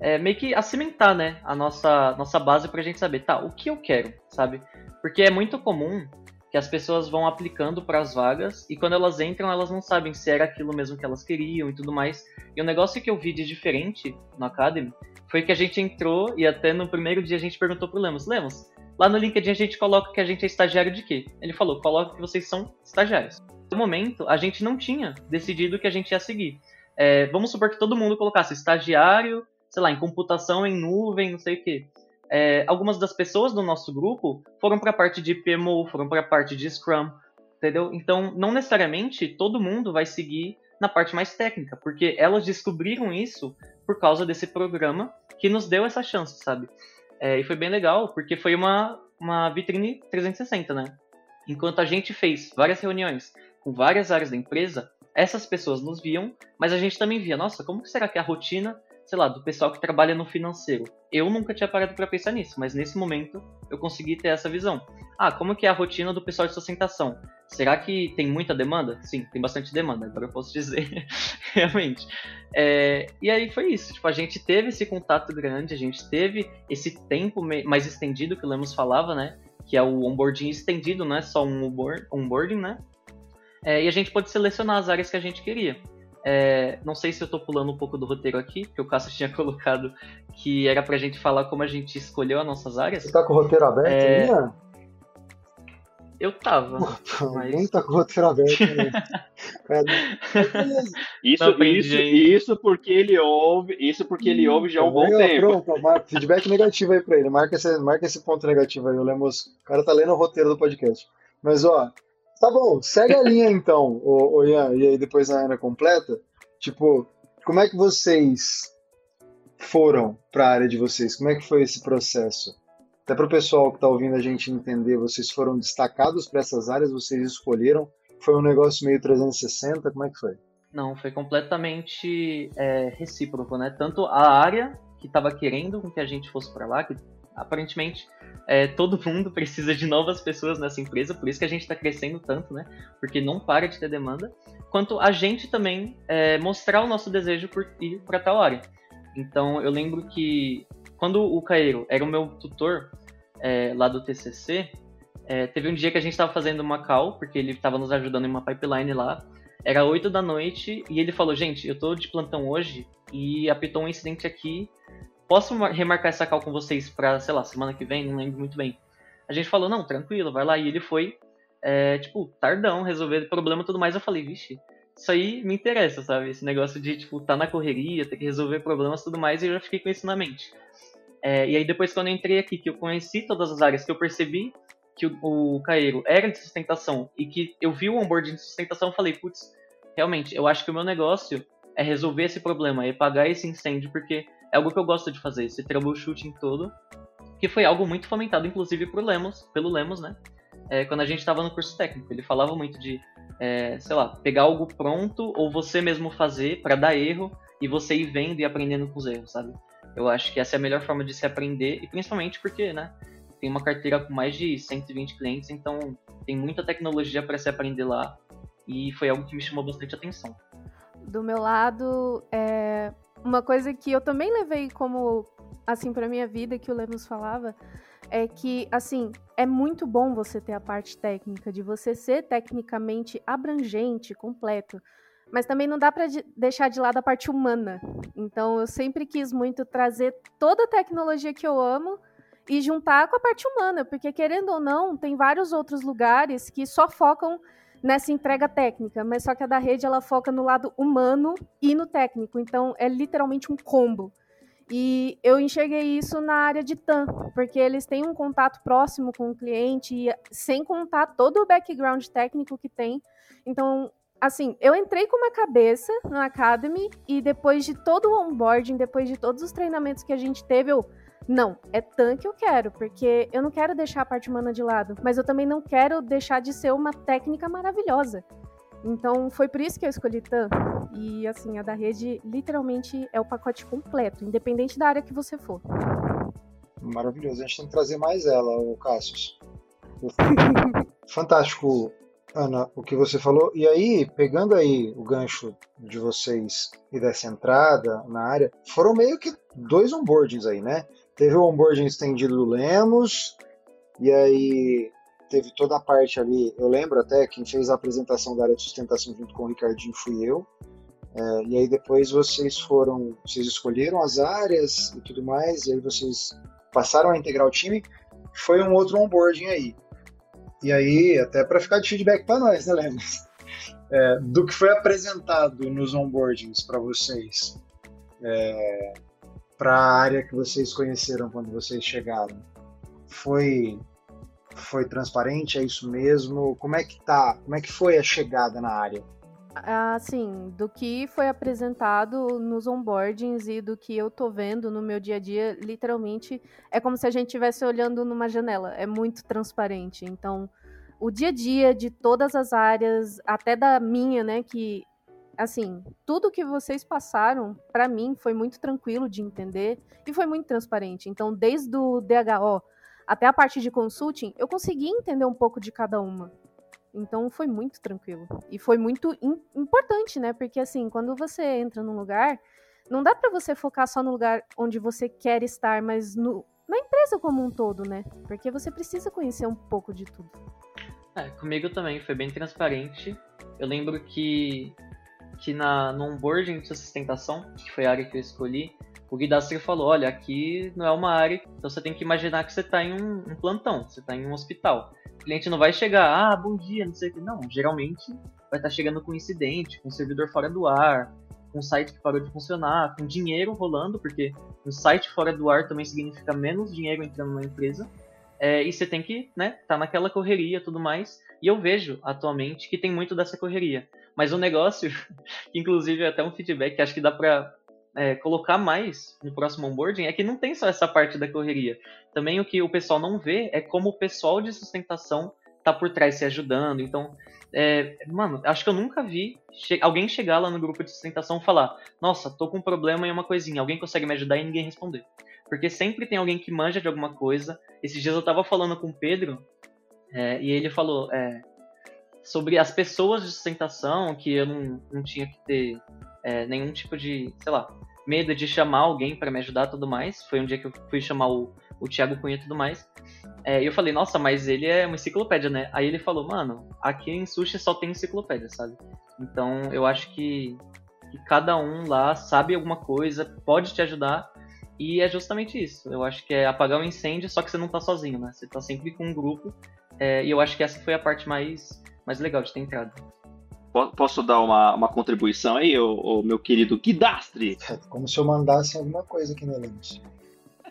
é, meio que acimentar, né, a nossa, nossa base pra gente saber, tá, o que eu quero, sabe? Porque é muito comum que as pessoas vão aplicando para as vagas e quando elas entram elas não sabem se era aquilo mesmo que elas queriam e tudo mais. E o negócio que eu vi de diferente no Academy foi que a gente entrou e até no primeiro dia a gente perguntou pro Lemos, Lemos, lá no LinkedIn a gente coloca que a gente é estagiário de quê? Ele falou, coloca que vocês são estagiários. No momento, a gente não tinha decidido que a gente ia seguir. É, vamos supor que todo mundo colocasse estagiário, sei lá, em computação em nuvem, não sei o quê é, algumas das pessoas do nosso grupo foram para a parte de PMO, foram para a parte de Scrum, entendeu? Então, não necessariamente todo mundo vai seguir na parte mais técnica, porque elas descobriram isso por causa desse programa que nos deu essa chance, sabe? É, e foi bem legal, porque foi uma, uma vitrine 360, né? Enquanto a gente fez várias reuniões com várias áreas da empresa, essas pessoas nos viam, mas a gente também via, nossa, como será que é a rotina sei lá, do pessoal que trabalha no financeiro. Eu nunca tinha parado para pensar nisso, mas nesse momento eu consegui ter essa visão. Ah, como que é a rotina do pessoal de sustentação? Será que tem muita demanda? Sim, tem bastante demanda, agora eu posso dizer, [laughs] realmente. É, e aí foi isso, tipo, a gente teve esse contato grande, a gente teve esse tempo mais estendido que o Lemos falava, né? Que é o onboarding estendido, não é só um onboarding, né? É, e a gente pode selecionar as áreas que a gente queria. É, não sei se eu estou pulando um pouco do roteiro aqui, porque o Cássio [laughs] tinha colocado que era pra gente falar como a gente escolheu as nossas áreas. Você tá com o roteiro aberto é... né? Eu tava. [laughs] mas... Nem tá com o roteiro aberto. Né? [laughs] isso, isso, isso porque ele ouve, isso porque ele ouve já há um bom tempo. Pronto, feedback negativo aí pra ele. Marca esse, marca esse ponto negativo aí, o Lemos. O cara tá lendo o roteiro do podcast. Mas ó, Tá bom, segue a linha então, o, o Ian, e aí depois a Ana completa. Tipo, como é que vocês foram para a área de vocês? Como é que foi esse processo? Até para o pessoal que está ouvindo a gente entender, vocês foram destacados para essas áreas, vocês escolheram? Foi um negócio meio 360? Como é que foi? Não, foi completamente é, recíproco, né? Tanto a área que estava querendo que a gente fosse para lá, que aparentemente é, todo mundo [laughs] precisa de novas pessoas nessa empresa, por isso que a gente está crescendo tanto, né? Porque não para de ter demanda. Quanto a gente também é, mostrar o nosso desejo por ir para tal área. Então, eu lembro que quando o Caeiro era o meu tutor é, lá do TCC, é, teve um dia que a gente estava fazendo uma call, porque ele estava nos ajudando em uma pipeline lá. Era 8 da noite e ele falou: Gente, eu estou de plantão hoje e apitou um incidente aqui posso remarcar essa call com vocês pra, sei lá, semana que vem? Não lembro muito bem. A gente falou, não, tranquilo, vai lá. E ele foi, é, tipo, tardão, resolver o problema e tudo mais. Eu falei, vixe, isso aí me interessa, sabe? Esse negócio de, tipo, tá na correria, ter que resolver problemas e tudo mais. E eu já fiquei com isso na mente. É, e aí depois quando eu entrei aqui, que eu conheci todas as áreas, que eu percebi que o, o Caeiro era de sustentação e que eu vi o onboarding de sustentação, eu falei, putz, realmente, eu acho que o meu negócio é resolver esse problema, é pagar esse incêndio, porque algo que eu gosto de fazer, esse troubleshooting todo, que foi algo muito fomentado, inclusive, por Lemos, pelo Lemos, né? É, quando a gente estava no curso técnico, ele falava muito de, é, sei lá, pegar algo pronto ou você mesmo fazer para dar erro e você ir vendo e aprendendo com os erros, sabe? Eu acho que essa é a melhor forma de se aprender e principalmente porque, né? Tem uma carteira com mais de 120 clientes, então tem muita tecnologia para se aprender lá e foi algo que me chamou bastante atenção. Do meu lado, é, uma coisa que eu também levei como assim para minha vida que o Lemos falava é que assim é muito bom você ter a parte técnica de você ser tecnicamente abrangente, completo, mas também não dá para de deixar de lado a parte humana. Então eu sempre quis muito trazer toda a tecnologia que eu amo e juntar com a parte humana, porque querendo ou não, tem vários outros lugares que só focam nessa entrega técnica, mas só que a da rede ela foca no lado humano e no técnico, então é literalmente um combo. E eu enxerguei isso na área de TAM, porque eles têm um contato próximo com o cliente, e, sem contar todo o background técnico que tem. Então, assim, eu entrei com uma cabeça no Academy e depois de todo o onboarding, depois de todos os treinamentos que a gente teve, eu não, é tanque que eu quero, porque eu não quero deixar a parte humana de lado, mas eu também não quero deixar de ser uma técnica maravilhosa. Então foi por isso que eu escolhi TAM. E assim, a da rede literalmente é o pacote completo, independente da área que você for. Maravilhoso, a gente tem que trazer mais ela, o Cassius. [laughs] Fantástico, Ana, o que você falou. E aí, pegando aí o gancho de vocês e dessa entrada na área, foram meio que dois onboardings aí, né? Teve o onboarding estendido do Lemos, e aí teve toda a parte ali. Eu lembro até quem fez a apresentação da área de sustentação junto com o Ricardinho fui eu. É, e aí depois vocês foram, vocês escolheram as áreas e tudo mais, e aí vocês passaram a integrar o time. Foi um outro onboarding aí. E aí, até para ficar de feedback para nós, né, Lemos? É, do que foi apresentado nos onboardings para vocês. É, para a área que vocês conheceram quando vocês chegaram? Foi foi transparente? É isso mesmo? Como é que tá? Como é que foi a chegada na área? Assim, do que foi apresentado nos onboardings e do que eu tô vendo no meu dia a dia, literalmente é como se a gente estivesse olhando numa janela. É muito transparente. Então, o dia a dia de todas as áreas, até da minha, né, que assim, tudo que vocês passaram, para mim, foi muito tranquilo de entender e foi muito transparente. Então, desde o DHO até a parte de consulting, eu consegui entender um pouco de cada uma. Então foi muito tranquilo. E foi muito importante, né? Porque assim, quando você entra num lugar, não dá para você focar só no lugar onde você quer estar, mas no, na empresa como um todo, né? Porque você precisa conhecer um pouco de tudo. É, comigo também foi bem transparente. Eu lembro que, que na, no onboarding de sustentação, que foi a área que eu escolhi, o Guidastri falou, olha, aqui não é uma área, então você tem que imaginar que você está em um, um, plantão, você está em um hospital. O cliente não vai chegar, ah, bom dia, não sei o que. Não, geralmente vai estar tá chegando com incidente, com servidor fora do ar, com site que parou de funcionar, com dinheiro rolando, porque um site fora do ar também significa menos dinheiro entrando na empresa. É, e você tem que, né, tá naquela correria tudo mais. E eu vejo atualmente que tem muito dessa correria. Mas o negócio, [laughs] que inclusive é até um feedback que acho que dá pra é, colocar mais no próximo onboarding, é que não tem só essa parte da correria. Também o que o pessoal não vê é como o pessoal de sustentação tá por trás se ajudando. Então, é, mano, acho que eu nunca vi che alguém chegar lá no grupo de sustentação e falar: Nossa, tô com um problema em uma coisinha, alguém consegue me ajudar e ninguém responder. Porque sempre tem alguém que manja de alguma coisa. Esses dias eu tava falando com o Pedro é, e ele falou é, sobre as pessoas de sustentação, que eu não, não tinha que ter é, nenhum tipo de, sei lá, medo de chamar alguém para me ajudar e tudo mais. Foi um dia que eu fui chamar o, o Thiago Cunha e tudo mais. É, e eu falei, nossa, mas ele é uma enciclopédia, né? Aí ele falou, mano, aqui em Sushi só tem enciclopédia, sabe? Então eu acho que, que cada um lá sabe alguma coisa, pode te ajudar. E é justamente isso. Eu acho que é apagar o um incêndio, só que você não tá sozinho, né? Você tá sempre com um grupo. É, e eu acho que essa foi a parte mais, mais legal de ter entrado. Posso dar uma, uma contribuição aí, o, o meu querido Guidastre? [laughs] Como se eu mandasse alguma coisa aqui no elenco.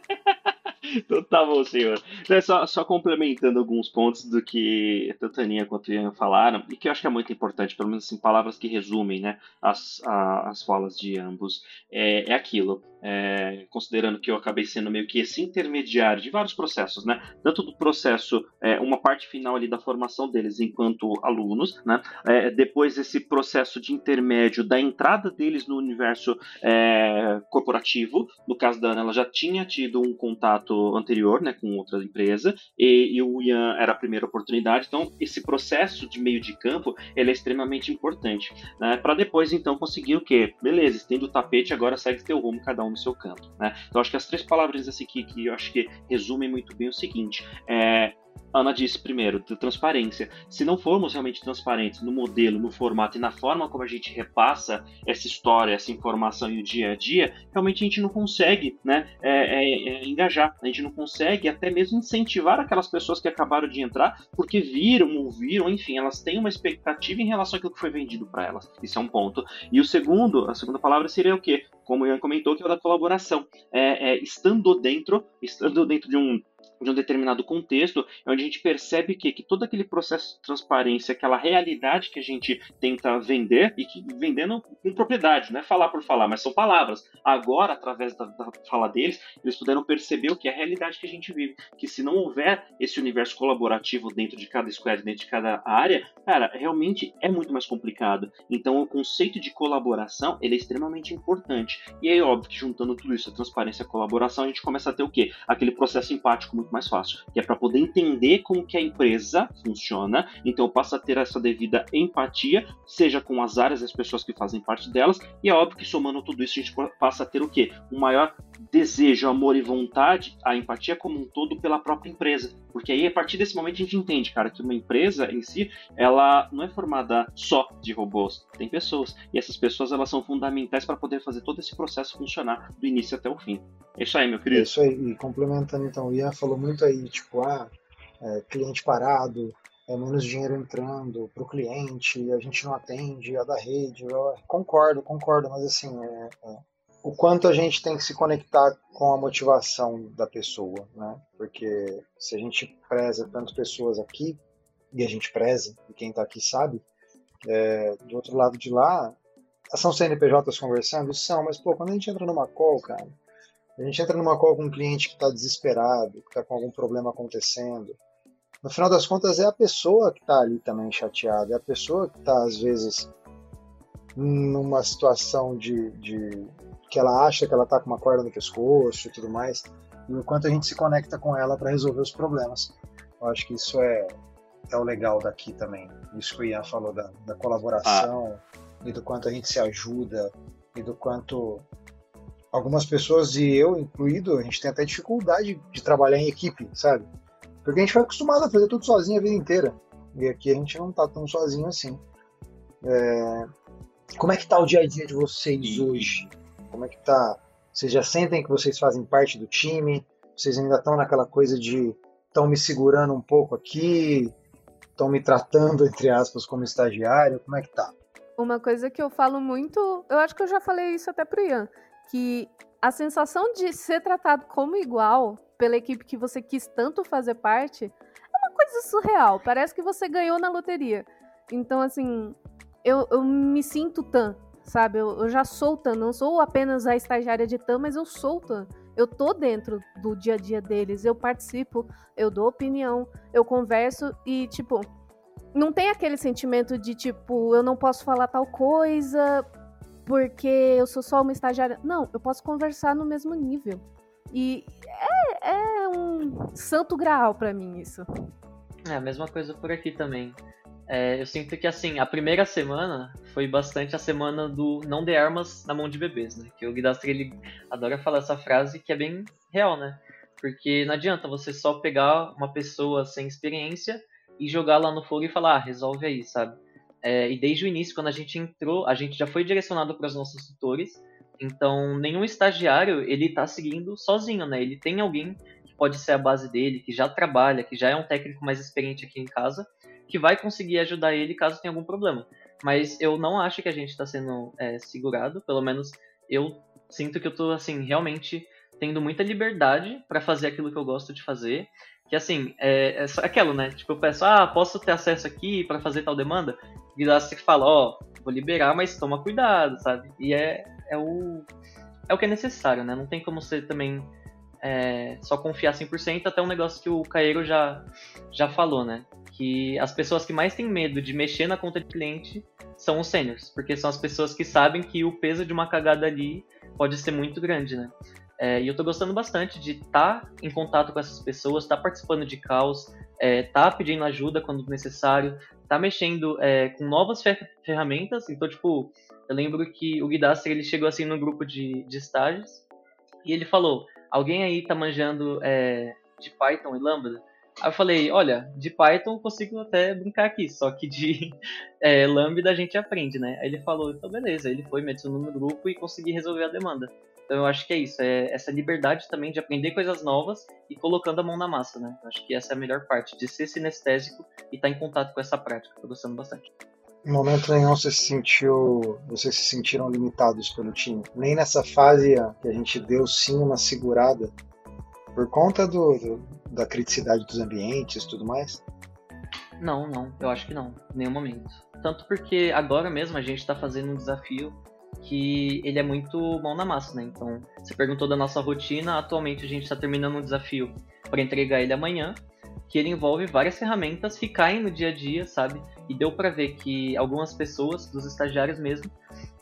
[laughs] então tá bom, senhor. É só, só complementando alguns pontos do que tanto a Aninha quanto o Ian falaram, e que eu acho que é muito importante, pelo menos assim, palavras que resumem né, as, a, as falas de ambos, é, é aquilo é, considerando que eu acabei sendo meio que esse intermediário de vários processos, né? Tanto do processo, é, uma parte final ali da formação deles enquanto alunos, né? É, depois esse processo de intermédio da entrada deles no universo é, corporativo. No caso da Ana, ela já tinha tido um contato anterior, né, com outra empresa, e, e o Ian era a primeira oportunidade. Então, esse processo de meio de campo, ele é extremamente importante, né? Para depois então conseguir o quê? Beleza, estendo o tapete, agora segue teu rumo, cada um no seu canto. Né? Então, acho que as três palavras assim, que, que eu acho que resumem muito bem o seguinte: é, Ana disse primeiro, de transparência. Se não formos realmente transparentes no modelo, no formato e na forma como a gente repassa essa história, essa informação e o dia a dia, realmente a gente não consegue né, é, é, é, engajar, a gente não consegue até mesmo incentivar aquelas pessoas que acabaram de entrar, porque viram, ouviram, enfim, elas têm uma expectativa em relação àquilo que foi vendido para elas. Isso é um ponto. E o segundo, a segunda palavra seria o quê? Como o Ian comentou, que é o da colaboração. É, é, estando dentro, estando dentro de um de um determinado contexto, é onde a gente percebe que, que todo aquele processo de transparência, aquela realidade que a gente tenta vender, e que vendendo com propriedade, não é falar por falar, mas são palavras. Agora, através da, da fala deles, eles puderam perceber o que é a realidade que a gente vive. Que se não houver esse universo colaborativo dentro de cada squad, dentro de cada área, cara, realmente é muito mais complicado. Então, o conceito de colaboração, ele é extremamente importante. E aí, óbvio que juntando tudo isso, a transparência e a colaboração, a gente começa a ter o quê? Aquele processo empático muito mais fácil, que é para poder entender como que a empresa funciona, então eu passo a ter essa devida empatia, seja com as áreas as pessoas que fazem parte delas, e é óbvio que somando tudo isso a gente passa a ter o quê? Um maior desejo, amor e vontade, a empatia como um todo pela própria empresa, porque aí a partir desse momento a gente entende, cara, que uma empresa em si, ela não é formada só de robôs, tem pessoas, e essas pessoas elas são fundamentais para poder fazer todo esse processo funcionar do início até o fim. É isso aí, meu querido. É isso aí, e complementando então, o Ian falou muito aí, tipo, ah, é, cliente parado, é menos dinheiro entrando para o cliente, a gente não atende, a da rede. Eu concordo, concordo, mas assim, é, é, o quanto a gente tem que se conectar com a motivação da pessoa, né? Porque se a gente preza tantas pessoas aqui, e a gente preza, e quem está aqui sabe, é, do outro lado de lá, são CNPJs conversando? São, mas pô, quando a gente entra numa call, cara, a gente entra numa call com um cliente que está desesperado, que está com algum problema acontecendo. No final das contas, é a pessoa que está ali também chateada, é a pessoa que está, às vezes, numa situação de, de que ela acha que ela está com uma corda no pescoço e tudo mais, e o quanto a gente se conecta com ela para resolver os problemas. Eu acho que isso é, é o legal daqui também. Isso que o Ian falou da, da colaboração ah. e do quanto a gente se ajuda e do quanto algumas pessoas, e eu incluído, a gente tem até dificuldade de trabalhar em equipe, sabe? Porque a gente foi acostumado a fazer tudo sozinho a vida inteira. E aqui a gente não tá tão sozinho assim. É... Como é que tá o dia a dia de vocês hoje? Como é que tá? Vocês já sentem que vocês fazem parte do time? Vocês ainda estão naquela coisa de estão me segurando um pouco aqui, estão me tratando, entre aspas, como estagiário? Como é que tá? Uma coisa que eu falo muito, eu acho que eu já falei isso até pro Ian, que a sensação de ser tratado como igual pela equipe que você quis tanto fazer parte é uma coisa surreal. Parece que você ganhou na loteria. Então, assim, eu, eu me sinto tan, sabe? Eu, eu já sou tan, não sou apenas a estagiária de tan, mas eu sou tan. Eu tô dentro do dia a dia deles, eu participo, eu dou opinião, eu converso e, tipo, não tem aquele sentimento de, tipo, eu não posso falar tal coisa porque eu sou só uma estagiária. Não, eu posso conversar no mesmo nível. E é, é um santo graal para mim isso. É a mesma coisa por aqui também. É, eu sinto que assim, a primeira semana foi bastante a semana do não dê armas na mão de bebês, né? Que o Guidastri ele adora falar essa frase que é bem real, né? Porque não adianta você só pegar uma pessoa sem experiência e jogar lá no fogo e falar, ah, resolve aí, sabe? É, e desde o início, quando a gente entrou, a gente já foi direcionado para os nossos tutores. Então, nenhum estagiário ele está seguindo sozinho, né? Ele tem alguém que pode ser a base dele, que já trabalha, que já é um técnico mais experiente aqui em casa, que vai conseguir ajudar ele caso tenha algum problema. Mas eu não acho que a gente está sendo é, segurado, pelo menos eu sinto que eu estou assim realmente tendo muita liberdade para fazer aquilo que eu gosto de fazer. Que assim, é, é aquilo, né? Tipo, eu peço, ah, posso ter acesso aqui para fazer tal demanda? E lá você fala, ó, oh, vou liberar, mas toma cuidado, sabe? E é, é, o, é o que é necessário, né? Não tem como você também é, só confiar 100%, até um negócio que o Caeiro já, já falou, né? Que as pessoas que mais têm medo de mexer na conta de cliente são os seniors, porque são as pessoas que sabem que o peso de uma cagada ali pode ser muito grande, né? É, e eu tô gostando bastante de estar tá em contato com essas pessoas, estar tá participando de caos, é, tá pedindo ajuda quando necessário, tá mexendo é, com novas fer ferramentas. Então, tipo, eu lembro que o Guidasser, ele chegou assim no grupo de, de estágios e ele falou, alguém aí tá manjando é, de Python e Lambda? Aí eu falei, olha, de Python eu consigo até brincar aqui, só que de é, [laughs] Lambda a gente aprende, né? Aí ele falou, então beleza. Ele foi, me adicionou no grupo e consegui resolver a demanda. Então eu acho que é isso, é essa liberdade também de aprender coisas novas e colocando a mão na massa, né? Eu acho que essa é a melhor parte, de ser sinestésico e estar tá em contato com essa prática. Tô gostando bastante. Em momento nenhum você se sentiu, vocês se sentiram limitados pelo time. Nem nessa fase que a gente deu sim uma segurada por conta do, do da criticidade dos ambientes tudo mais. Não, não, eu acho que não, em nenhum momento. Tanto porque agora mesmo a gente está fazendo um desafio que ele é muito mão na massa, né? Então, você perguntou da nossa rotina, atualmente a gente está terminando um desafio para entregar ele amanhã, que ele envolve várias ferramentas que caem no dia a dia, sabe? E deu para ver que algumas pessoas, dos estagiários mesmo,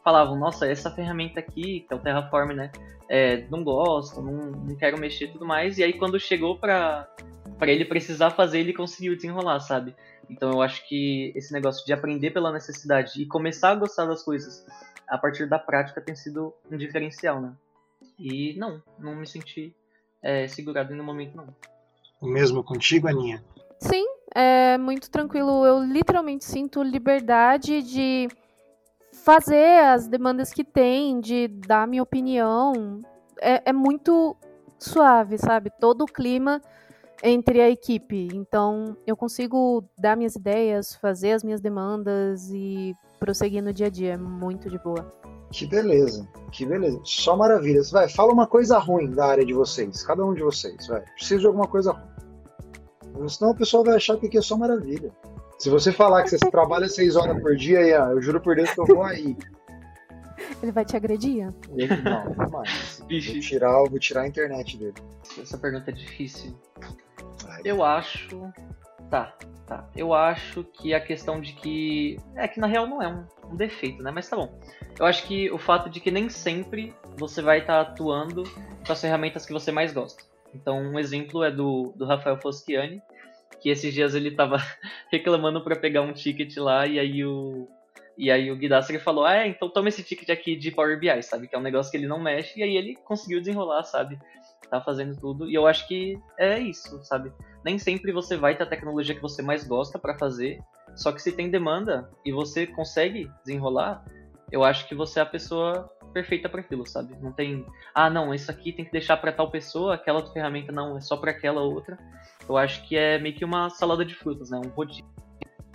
falavam: Nossa, essa ferramenta aqui, que é o Terraform, né? É, não gosto, não, não quero mexer e tudo mais. E aí, quando chegou para para ele precisar fazer, ele conseguiu desenrolar, sabe? Então eu acho que esse negócio de aprender pela necessidade e começar a gostar das coisas a partir da prática tem sido um diferencial, né? E não, não me senti é, segurado no momento, não. O mesmo contigo, Aninha? Sim, é muito tranquilo. Eu literalmente sinto liberdade de fazer as demandas que tem, de dar minha opinião. É, é muito suave, sabe? Todo o clima entre a equipe. Então, eu consigo dar minhas ideias, fazer as minhas demandas e prosseguir no dia a dia. É muito de boa. Que beleza, que beleza. Só maravilhas. Vai, fala uma coisa ruim da área de vocês, cada um de vocês, vai. Preciso de alguma coisa ruim. Senão o pessoal vai achar que aqui é só maravilha. Se você falar que você trabalha seis horas por dia, Ian, eu juro por Deus que eu vou aí. Ele vai te agredir? Ele, não, não mais. [laughs] Vou tirar, vou tirar a internet dele. Essa pergunta é difícil. Ai, eu acho. Tá, tá. Eu acho que a questão de que. É que na real não é um, um defeito, né? Mas tá bom. Eu acho que o fato de que nem sempre você vai estar tá atuando com as ferramentas que você mais gosta. Então, um exemplo é do, do Rafael Foschiani, que esses dias ele tava [laughs] reclamando para pegar um ticket lá e aí o e aí o Guidasser falou: "Ah, é, então toma esse ticket aqui de Power BI", sabe? Que é um negócio que ele não mexe e aí ele conseguiu desenrolar, sabe? Tá fazendo tudo. E eu acho que é isso, sabe? Nem sempre você vai ter a tecnologia que você mais gosta para fazer, só que se tem demanda e você consegue desenrolar, eu acho que você é a pessoa perfeita para aquilo, sabe? Não tem, ah, não, isso aqui tem que deixar para tal pessoa, aquela outra ferramenta não, é só para aquela outra. Eu acho que é meio que uma salada de frutas, né? Um rodízio.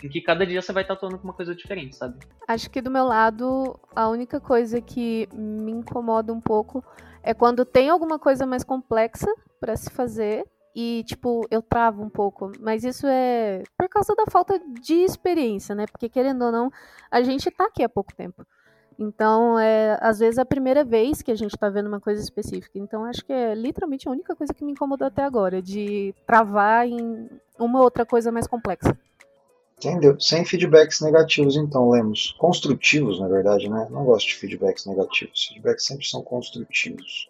Em que cada dia você vai estar com uma coisa diferente, sabe? Acho que do meu lado, a única coisa que me incomoda um pouco é quando tem alguma coisa mais complexa para se fazer e, tipo, eu travo um pouco. Mas isso é por causa da falta de experiência, né? Porque, querendo ou não, a gente tá aqui há pouco tempo. Então, é, às vezes é a primeira vez que a gente está vendo uma coisa específica. Então, acho que é literalmente a única coisa que me incomodou até agora, de travar em uma outra coisa mais complexa. Entendeu? Sem feedbacks negativos, então, Lemos. Construtivos, na verdade, né? Não gosto de feedbacks negativos. Feedbacks sempre são construtivos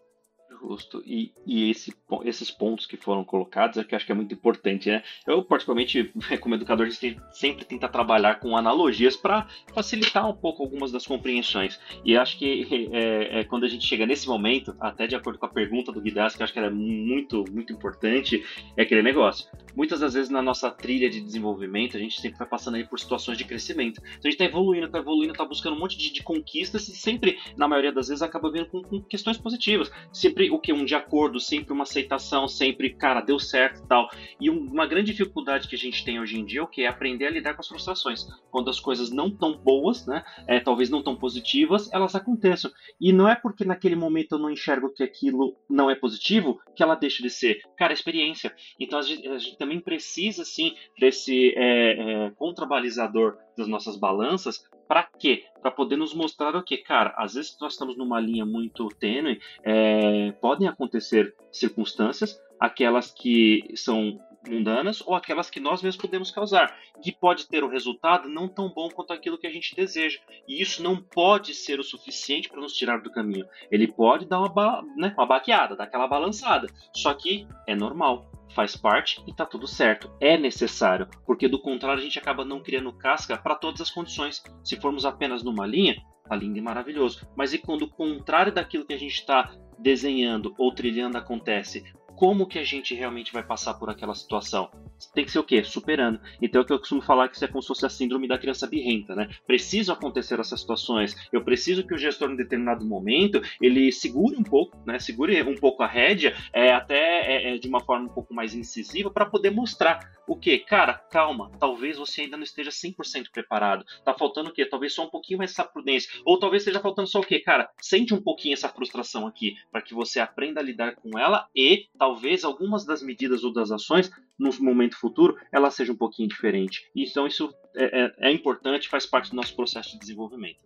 justo. E, e esse, esses pontos que foram colocados é que eu acho que é muito importante, né? Eu, particularmente, [laughs] como educador, a gente sempre tenta trabalhar com analogias para facilitar um pouco algumas das compreensões. E acho que [laughs] é, é, quando a gente chega nesse momento, até de acordo com a pergunta do Guidas, que eu acho que era muito, muito importante, é aquele negócio. Muitas das vezes na nossa trilha de desenvolvimento, a gente sempre vai passando aí por situações de crescimento. Então a gente está evoluindo, está evoluindo, está buscando um monte de, de, conquistas e sempre, na maioria das vezes, acaba vindo com, com questões positivas. Sempre o que? Um de acordo, sempre uma aceitação, sempre, cara, deu certo e tal. E uma grande dificuldade que a gente tem hoje em dia é o que? É aprender a lidar com as frustrações. Quando as coisas não tão boas, né? É, talvez não tão positivas, elas aconteçam. E não é porque naquele momento eu não enxergo que aquilo não é positivo que ela deixa de ser. Cara, é experiência. Então a gente, a gente também precisa, sim, desse é, é, contrabalizador das nossas balanças para quê? Para poder nos mostrar o que, cara, às vezes nós estamos numa linha muito tênue, é, podem acontecer circunstâncias, aquelas que são mundanas ou aquelas que nós mesmos podemos causar, que pode ter um resultado não tão bom quanto aquilo que a gente deseja. E isso não pode ser o suficiente para nos tirar do caminho. Ele pode dar uma, né, uma baqueada, dar aquela balançada. Só que é normal faz parte e tá tudo certo. É necessário, porque do contrário a gente acaba não criando casca para todas as condições. Se formos apenas numa linha, tá lindo e maravilhoso. Mas e quando o contrário daquilo que a gente está desenhando ou trilhando acontece, como que a gente realmente vai passar por aquela situação? Tem que ser o quê? Superando. Então é o que eu costumo falar que isso é como se fosse a síndrome da criança birrenta, né? Preciso acontecer essas situações. Eu preciso que o gestor, em determinado momento, ele segure um pouco, né? Segure um pouco a rédea, é, até é, é, de uma forma um pouco mais incisiva, para poder mostrar o que? Cara, calma, talvez você ainda não esteja 100% preparado. Tá faltando o quê? Talvez só um pouquinho essa prudência. Ou talvez esteja faltando só o quê? Cara, sente um pouquinho essa frustração aqui, para que você aprenda a lidar com ela e talvez algumas das medidas ou das ações no momento futuro elas sejam um pouquinho diferentes. Então isso é, é, é importante, faz parte do nosso processo de desenvolvimento.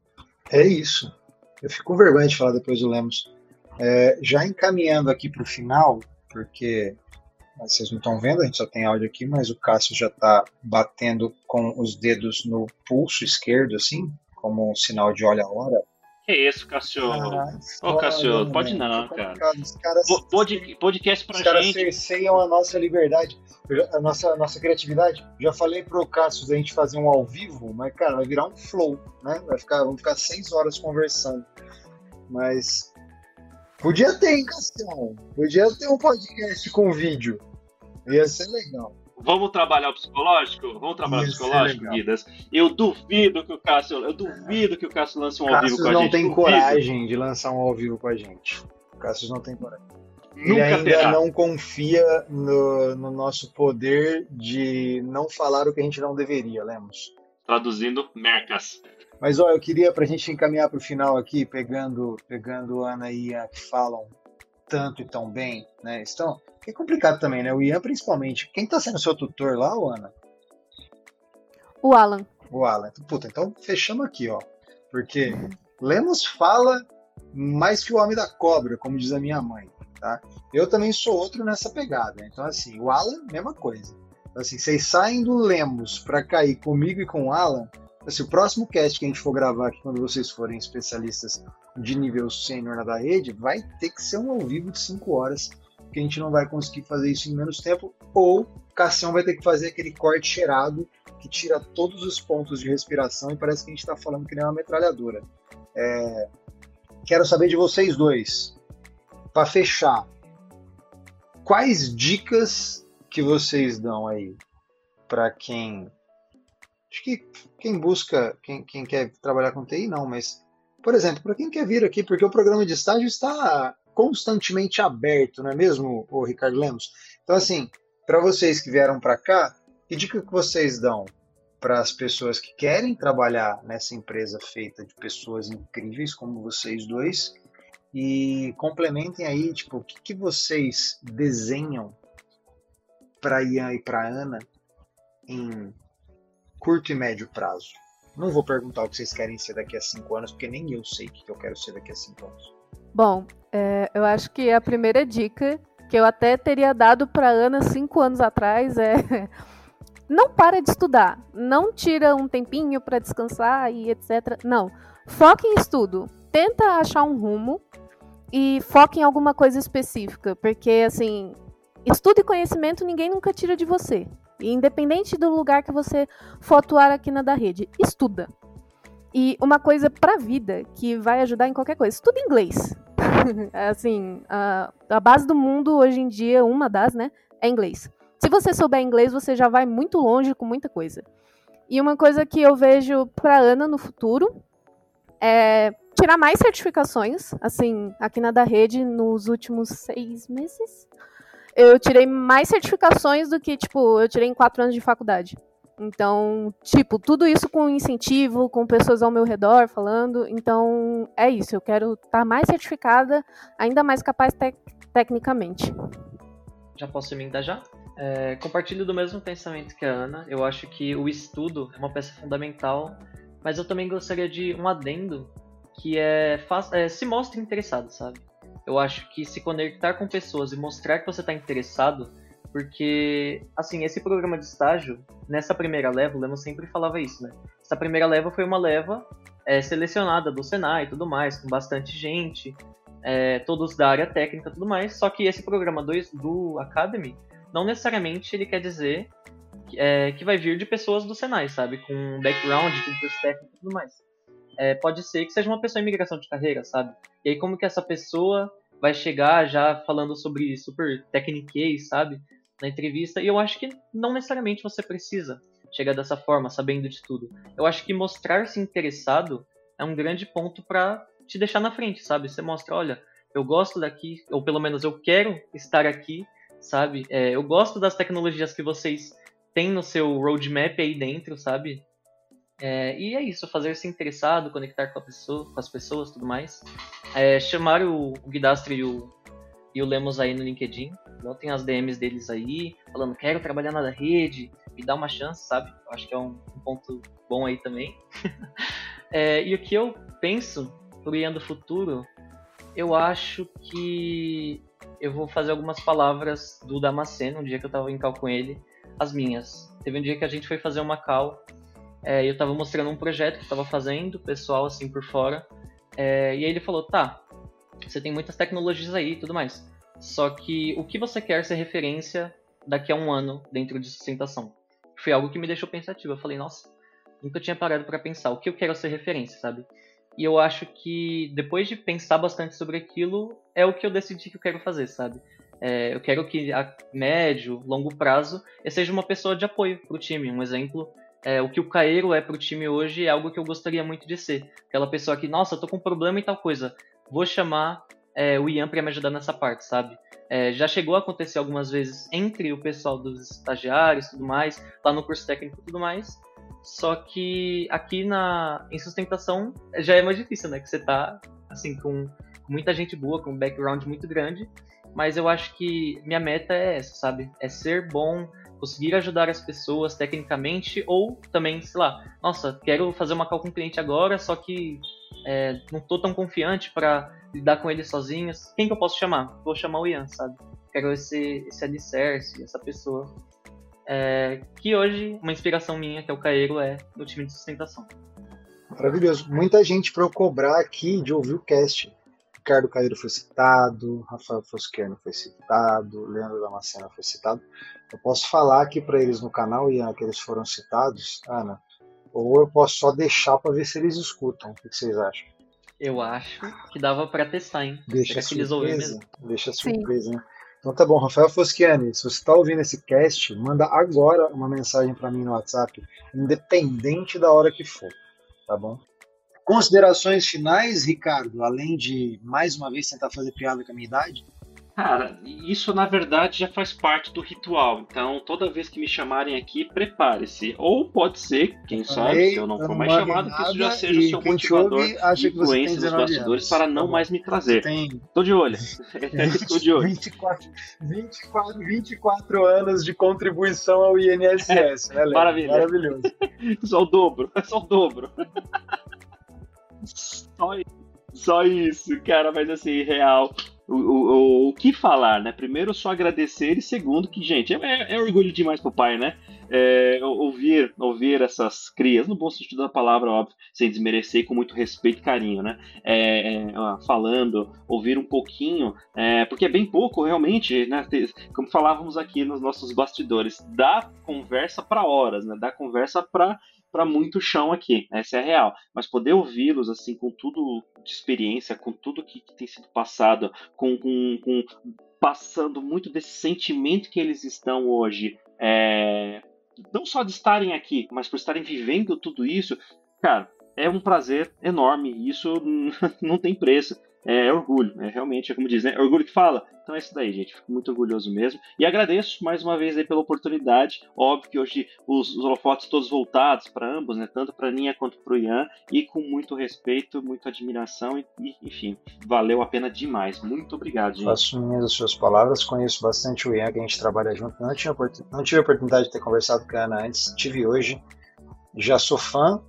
É isso. Eu fico vergonha de falar depois do Lemos. É, já encaminhando aqui para o final, porque vocês não estão vendo, a gente só tem áudio aqui, mas o Cássio já está batendo com os dedos no pulso esquerdo, assim, como um sinal de olha a hora. Que isso, Cássio? Ah, Ô, Cássio, pode não, cara. Caras, Pod, podcast pra os gente. Os caras cerceiam a nossa liberdade, a nossa, a nossa criatividade. Já falei pro Cássio da gente fazer um ao vivo, mas, cara, vai virar um flow, né? Vai ficar, vamos ficar seis horas conversando. Mas Podia ter, hein, Cassião? Podia ter um podcast com vídeo. Ia ser legal. Vamos trabalhar o psicológico? Vamos trabalhar o psicológico, Guidas? Eu duvido que o Cássio. Eu duvido que o Cássio lance um ao vivo com a gente. não tem duvido. coragem de lançar um ao vivo com a gente. O Cássio não tem coragem. Nunca Ele ainda terá. não confia no, no, nosso poder de não falar o que a gente não deveria, Lemos. Traduzindo, mercas. Mas ó, eu queria para a gente encaminhar para o final aqui, pegando, pegando Ana e Ian que falam tanto e tão bem, né? Estão, é complicado também, né? O Ian principalmente. Quem está sendo seu tutor lá, Ana? O Alan. O Alan. Puta, então fechamos aqui, ó. Porque Lemos fala mais que o homem da cobra, como diz a minha mãe, tá? Eu também sou outro nessa pegada. Então, assim, o Alan, mesma coisa. Então, assim, vocês saem do Lemos para cair comigo e com o Alan, Assim, o próximo cast que a gente for gravar aqui, quando vocês forem especialistas de nível sênior na da rede, vai ter que ser um ao vivo de 5 horas, porque a gente não vai conseguir fazer isso em menos tempo, ou Cassião vai ter que fazer aquele corte cheirado que tira todos os pontos de respiração e parece que a gente está falando que nem uma metralhadora. É... Quero saber de vocês dois, para fechar, quais dicas que vocês dão aí para quem acho que quem busca, quem, quem quer trabalhar com TI não, mas por exemplo, para quem quer vir aqui, porque o programa de estágio está constantemente aberto, não é mesmo, o Ricardo Lemos? Então assim, para vocês que vieram para cá, que dica que vocês dão para as pessoas que querem trabalhar nessa empresa feita de pessoas incríveis como vocês dois e complementem aí, tipo, o que, que vocês desenham para Ian e para Ana em curto e médio prazo. Não vou perguntar o que vocês querem ser daqui a cinco anos, porque nem eu sei o que eu quero ser daqui a cinco anos. Bom, é, eu acho que a primeira dica que eu até teria dado para Ana cinco anos atrás é [laughs] não para de estudar, não tira um tempinho para descansar e etc. Não, foque em estudo, tenta achar um rumo e foque em alguma coisa específica, porque assim, estudo e conhecimento ninguém nunca tira de você. Independente do lugar que você for atuar aqui na da rede, estuda. E uma coisa para a vida que vai ajudar em qualquer coisa, estuda inglês. [laughs] assim, a, a base do mundo hoje em dia, uma das, né, é inglês. Se você souber inglês, você já vai muito longe com muita coisa. E uma coisa que eu vejo para Ana no futuro é tirar mais certificações, assim, aqui na da rede, nos últimos seis meses, eu tirei mais certificações do que, tipo, eu tirei em quatro anos de faculdade. Então, tipo, tudo isso com incentivo, com pessoas ao meu redor falando. Então, é isso. Eu quero estar tá mais certificada, ainda mais capaz te tecnicamente. Já posso emendar já? É, compartilho do mesmo pensamento que a Ana. Eu acho que o estudo é uma peça fundamental, mas eu também gostaria de um adendo que é, é se mostre interessado, sabe? Eu acho que se conectar com pessoas e mostrar que você está interessado, porque, assim, esse programa de estágio, nessa primeira leva, o Lemos sempre falava isso, né? Essa primeira leva foi uma leva é, selecionada do Senai e tudo mais, com bastante gente, é, todos da área técnica e tudo mais, só que esse programa do, do Academy, não necessariamente ele quer dizer é, que vai vir de pessoas do Senai, sabe? Com background, com curso técnico e tudo mais é, pode ser que seja uma pessoa em migração de carreira, sabe? E aí como que essa pessoa vai chegar já falando sobre super techniquez, sabe? Na entrevista. E eu acho que não necessariamente você precisa chegar dessa forma, sabendo de tudo. Eu acho que mostrar-se interessado é um grande ponto para te deixar na frente, sabe? Você mostra, olha, eu gosto daqui, ou pelo menos eu quero estar aqui, sabe? É, eu gosto das tecnologias que vocês têm no seu roadmap aí dentro, sabe? É, e é isso, fazer-se interessado, conectar com, pessoa, com, as pessoas tudo mais. É, chamar o, Guidastro e o, e o Lemos aí no LinkedIn. Tem as DMs deles aí, falando, quero trabalhar na rede, me dá uma chance, sabe? Acho que é um, um ponto bom aí também. [laughs] é, e o que eu penso pro Ian do futuro, eu acho que eu vou fazer algumas palavras do Damasceno, um dia que eu tava em cal com ele, as minhas. Teve um dia que a gente foi fazer uma cal é, eu tava mostrando um projeto que eu tava fazendo, pessoal assim por fora. É, e aí ele falou, tá, você tem muitas tecnologias aí e tudo mais. Só que o que você quer ser referência daqui a um ano dentro de sustentação? Foi algo que me deixou pensativo. Eu falei, nossa, nunca tinha parado para pensar o que eu quero ser referência, sabe? E eu acho que depois de pensar bastante sobre aquilo, é o que eu decidi que eu quero fazer, sabe? É, eu quero que a médio, longo prazo, eu seja uma pessoa de apoio para o time. Um exemplo é, o que o Caeiro é pro time hoje é algo que eu gostaria muito de ser. Aquela pessoa que, nossa, tô com um problema e tal coisa. Vou chamar é, o Ian para me ajudar nessa parte, sabe? É, já chegou a acontecer algumas vezes entre o pessoal dos estagiários tudo mais, lá no curso técnico e tudo mais. Só que aqui na, em sustentação já é mais difícil, né? Que você tá, assim, com muita gente boa, com um background muito grande. Mas eu acho que minha meta é essa, sabe? É ser bom, conseguir ajudar as pessoas tecnicamente, ou também, sei lá, nossa, quero fazer uma call com o cliente agora, só que é, não tô tão confiante para lidar com ele sozinho. Quem que eu posso chamar? Vou chamar o Ian, sabe? Quero esse, esse alicerce, essa pessoa. É, que hoje, uma inspiração minha, que é o Caeiro, é do time de sustentação. Maravilhoso. Muita gente para eu cobrar aqui de ouvir o cast. Ricardo Cairo foi citado, Rafael Fosquiano foi citado, Leandro Damasceno foi citado. Eu posso falar aqui para eles no canal, Ian, que eles foram citados, Ana, ou eu posso só deixar para ver se eles escutam. O que vocês acham? Eu acho que dava para testar, hein? Deixa Será surpresa. Deixa surpresa, hein? Então tá bom, Rafael Foschiani, se você está ouvindo esse cast, manda agora uma mensagem para mim no WhatsApp, independente da hora que for, tá bom? Considerações finais, Ricardo, além de mais uma vez tentar fazer piada com a minha idade? Cara, isso na verdade já faz parte do ritual. Então, toda vez que me chamarem aqui, prepare-se. Ou pode ser, quem sabe, se eu não for mais chamado, que isso já seja o seu motivador de influência nos bastidores para não tá mais me trazer. Tem... Tô de olho. [laughs] Tô de olho. 24, 24, 24 anos de contribuição ao INSS, né, Léo? Maravilha. Maravilhoso. [laughs] Só o dobro. É [laughs] só o dobro. Só isso. Só isso, cara, mas assim, real o, o, o, que falar, né? Primeiro, só agradecer, e segundo, que, gente, é, é orgulho demais pro pai, né? É, ouvir, ouvir essas crias, no bom sentido da palavra, óbvio, sem desmerecer, com muito respeito e carinho, né? É, é falando, ouvir um pouquinho, é, porque é bem pouco, realmente, né? Como falávamos aqui nos nossos bastidores, dá conversa para horas, né? Dá conversa para para muito chão aqui, essa é a real. Mas poder ouvi-los assim com tudo de experiência, com tudo que, que tem sido passado, com, com, com, passando muito desse sentimento que eles estão hoje, é, não só de estarem aqui, mas por estarem vivendo tudo isso, cara, é um prazer enorme. Isso [laughs] não tem preço é, orgulho, é realmente, é como diz, né? É orgulho que fala. Então é isso daí, gente. Fico muito orgulhoso mesmo. E agradeço mais uma vez aí pela oportunidade. Óbvio que hoje os, os holofotes todos voltados para ambos, né? Tanto para Ninha quanto para o Ian. E com muito respeito, muita admiração. E, e, enfim, valeu a pena demais. Muito obrigado, gente. Faço minhas as suas palavras. Conheço bastante o Ian, que a gente trabalha junto. Não, tinha, não tive a oportunidade de ter conversado com a Ana antes. Tive hoje. Já sou fã.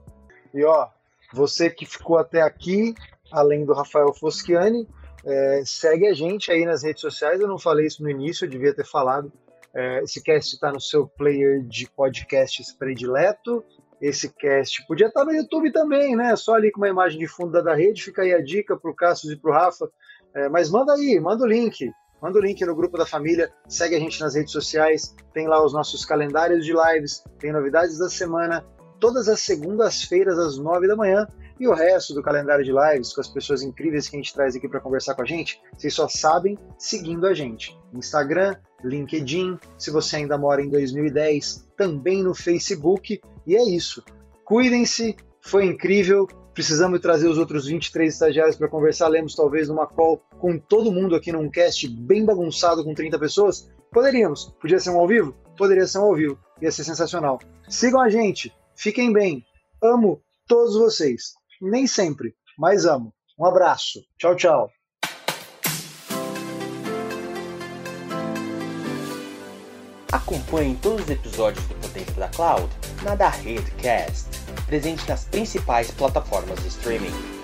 E ó, você que ficou até aqui, além do Rafael Foschiani. É, segue a gente aí nas redes sociais. Eu não falei isso no início, eu devia ter falado. É, esse cast está no seu player de podcasts predileto. Esse cast podia estar tá no YouTube também, né? Só ali com uma imagem de fundo da rede. Fica aí a dica para o Cassius e para o Rafa. É, mas manda aí, manda o link. Manda o link no grupo da família, segue a gente nas redes sociais, tem lá os nossos calendários de lives, tem novidades da semana, todas as segundas-feiras às nove da manhã e o resto do calendário de lives com as pessoas incríveis que a gente traz aqui para conversar com a gente, vocês só sabem seguindo a gente. Instagram, LinkedIn, se você ainda mora em 2010, também no Facebook. E é isso. Cuidem-se, foi incrível. Precisamos trazer os outros 23 estagiários para conversar. Lemos talvez numa call com todo mundo aqui num cast bem bagunçado com 30 pessoas. Poderíamos. Podia ser um ao vivo? Poderia ser um ao vivo. Ia ser sensacional. Sigam a gente. Fiquem bem. Amo todos vocês. Nem sempre, mas amo. Um abraço. Tchau, tchau. Acompanhe todos os episódios do Potência da Cloud na da Redcast, presente nas principais plataformas de streaming.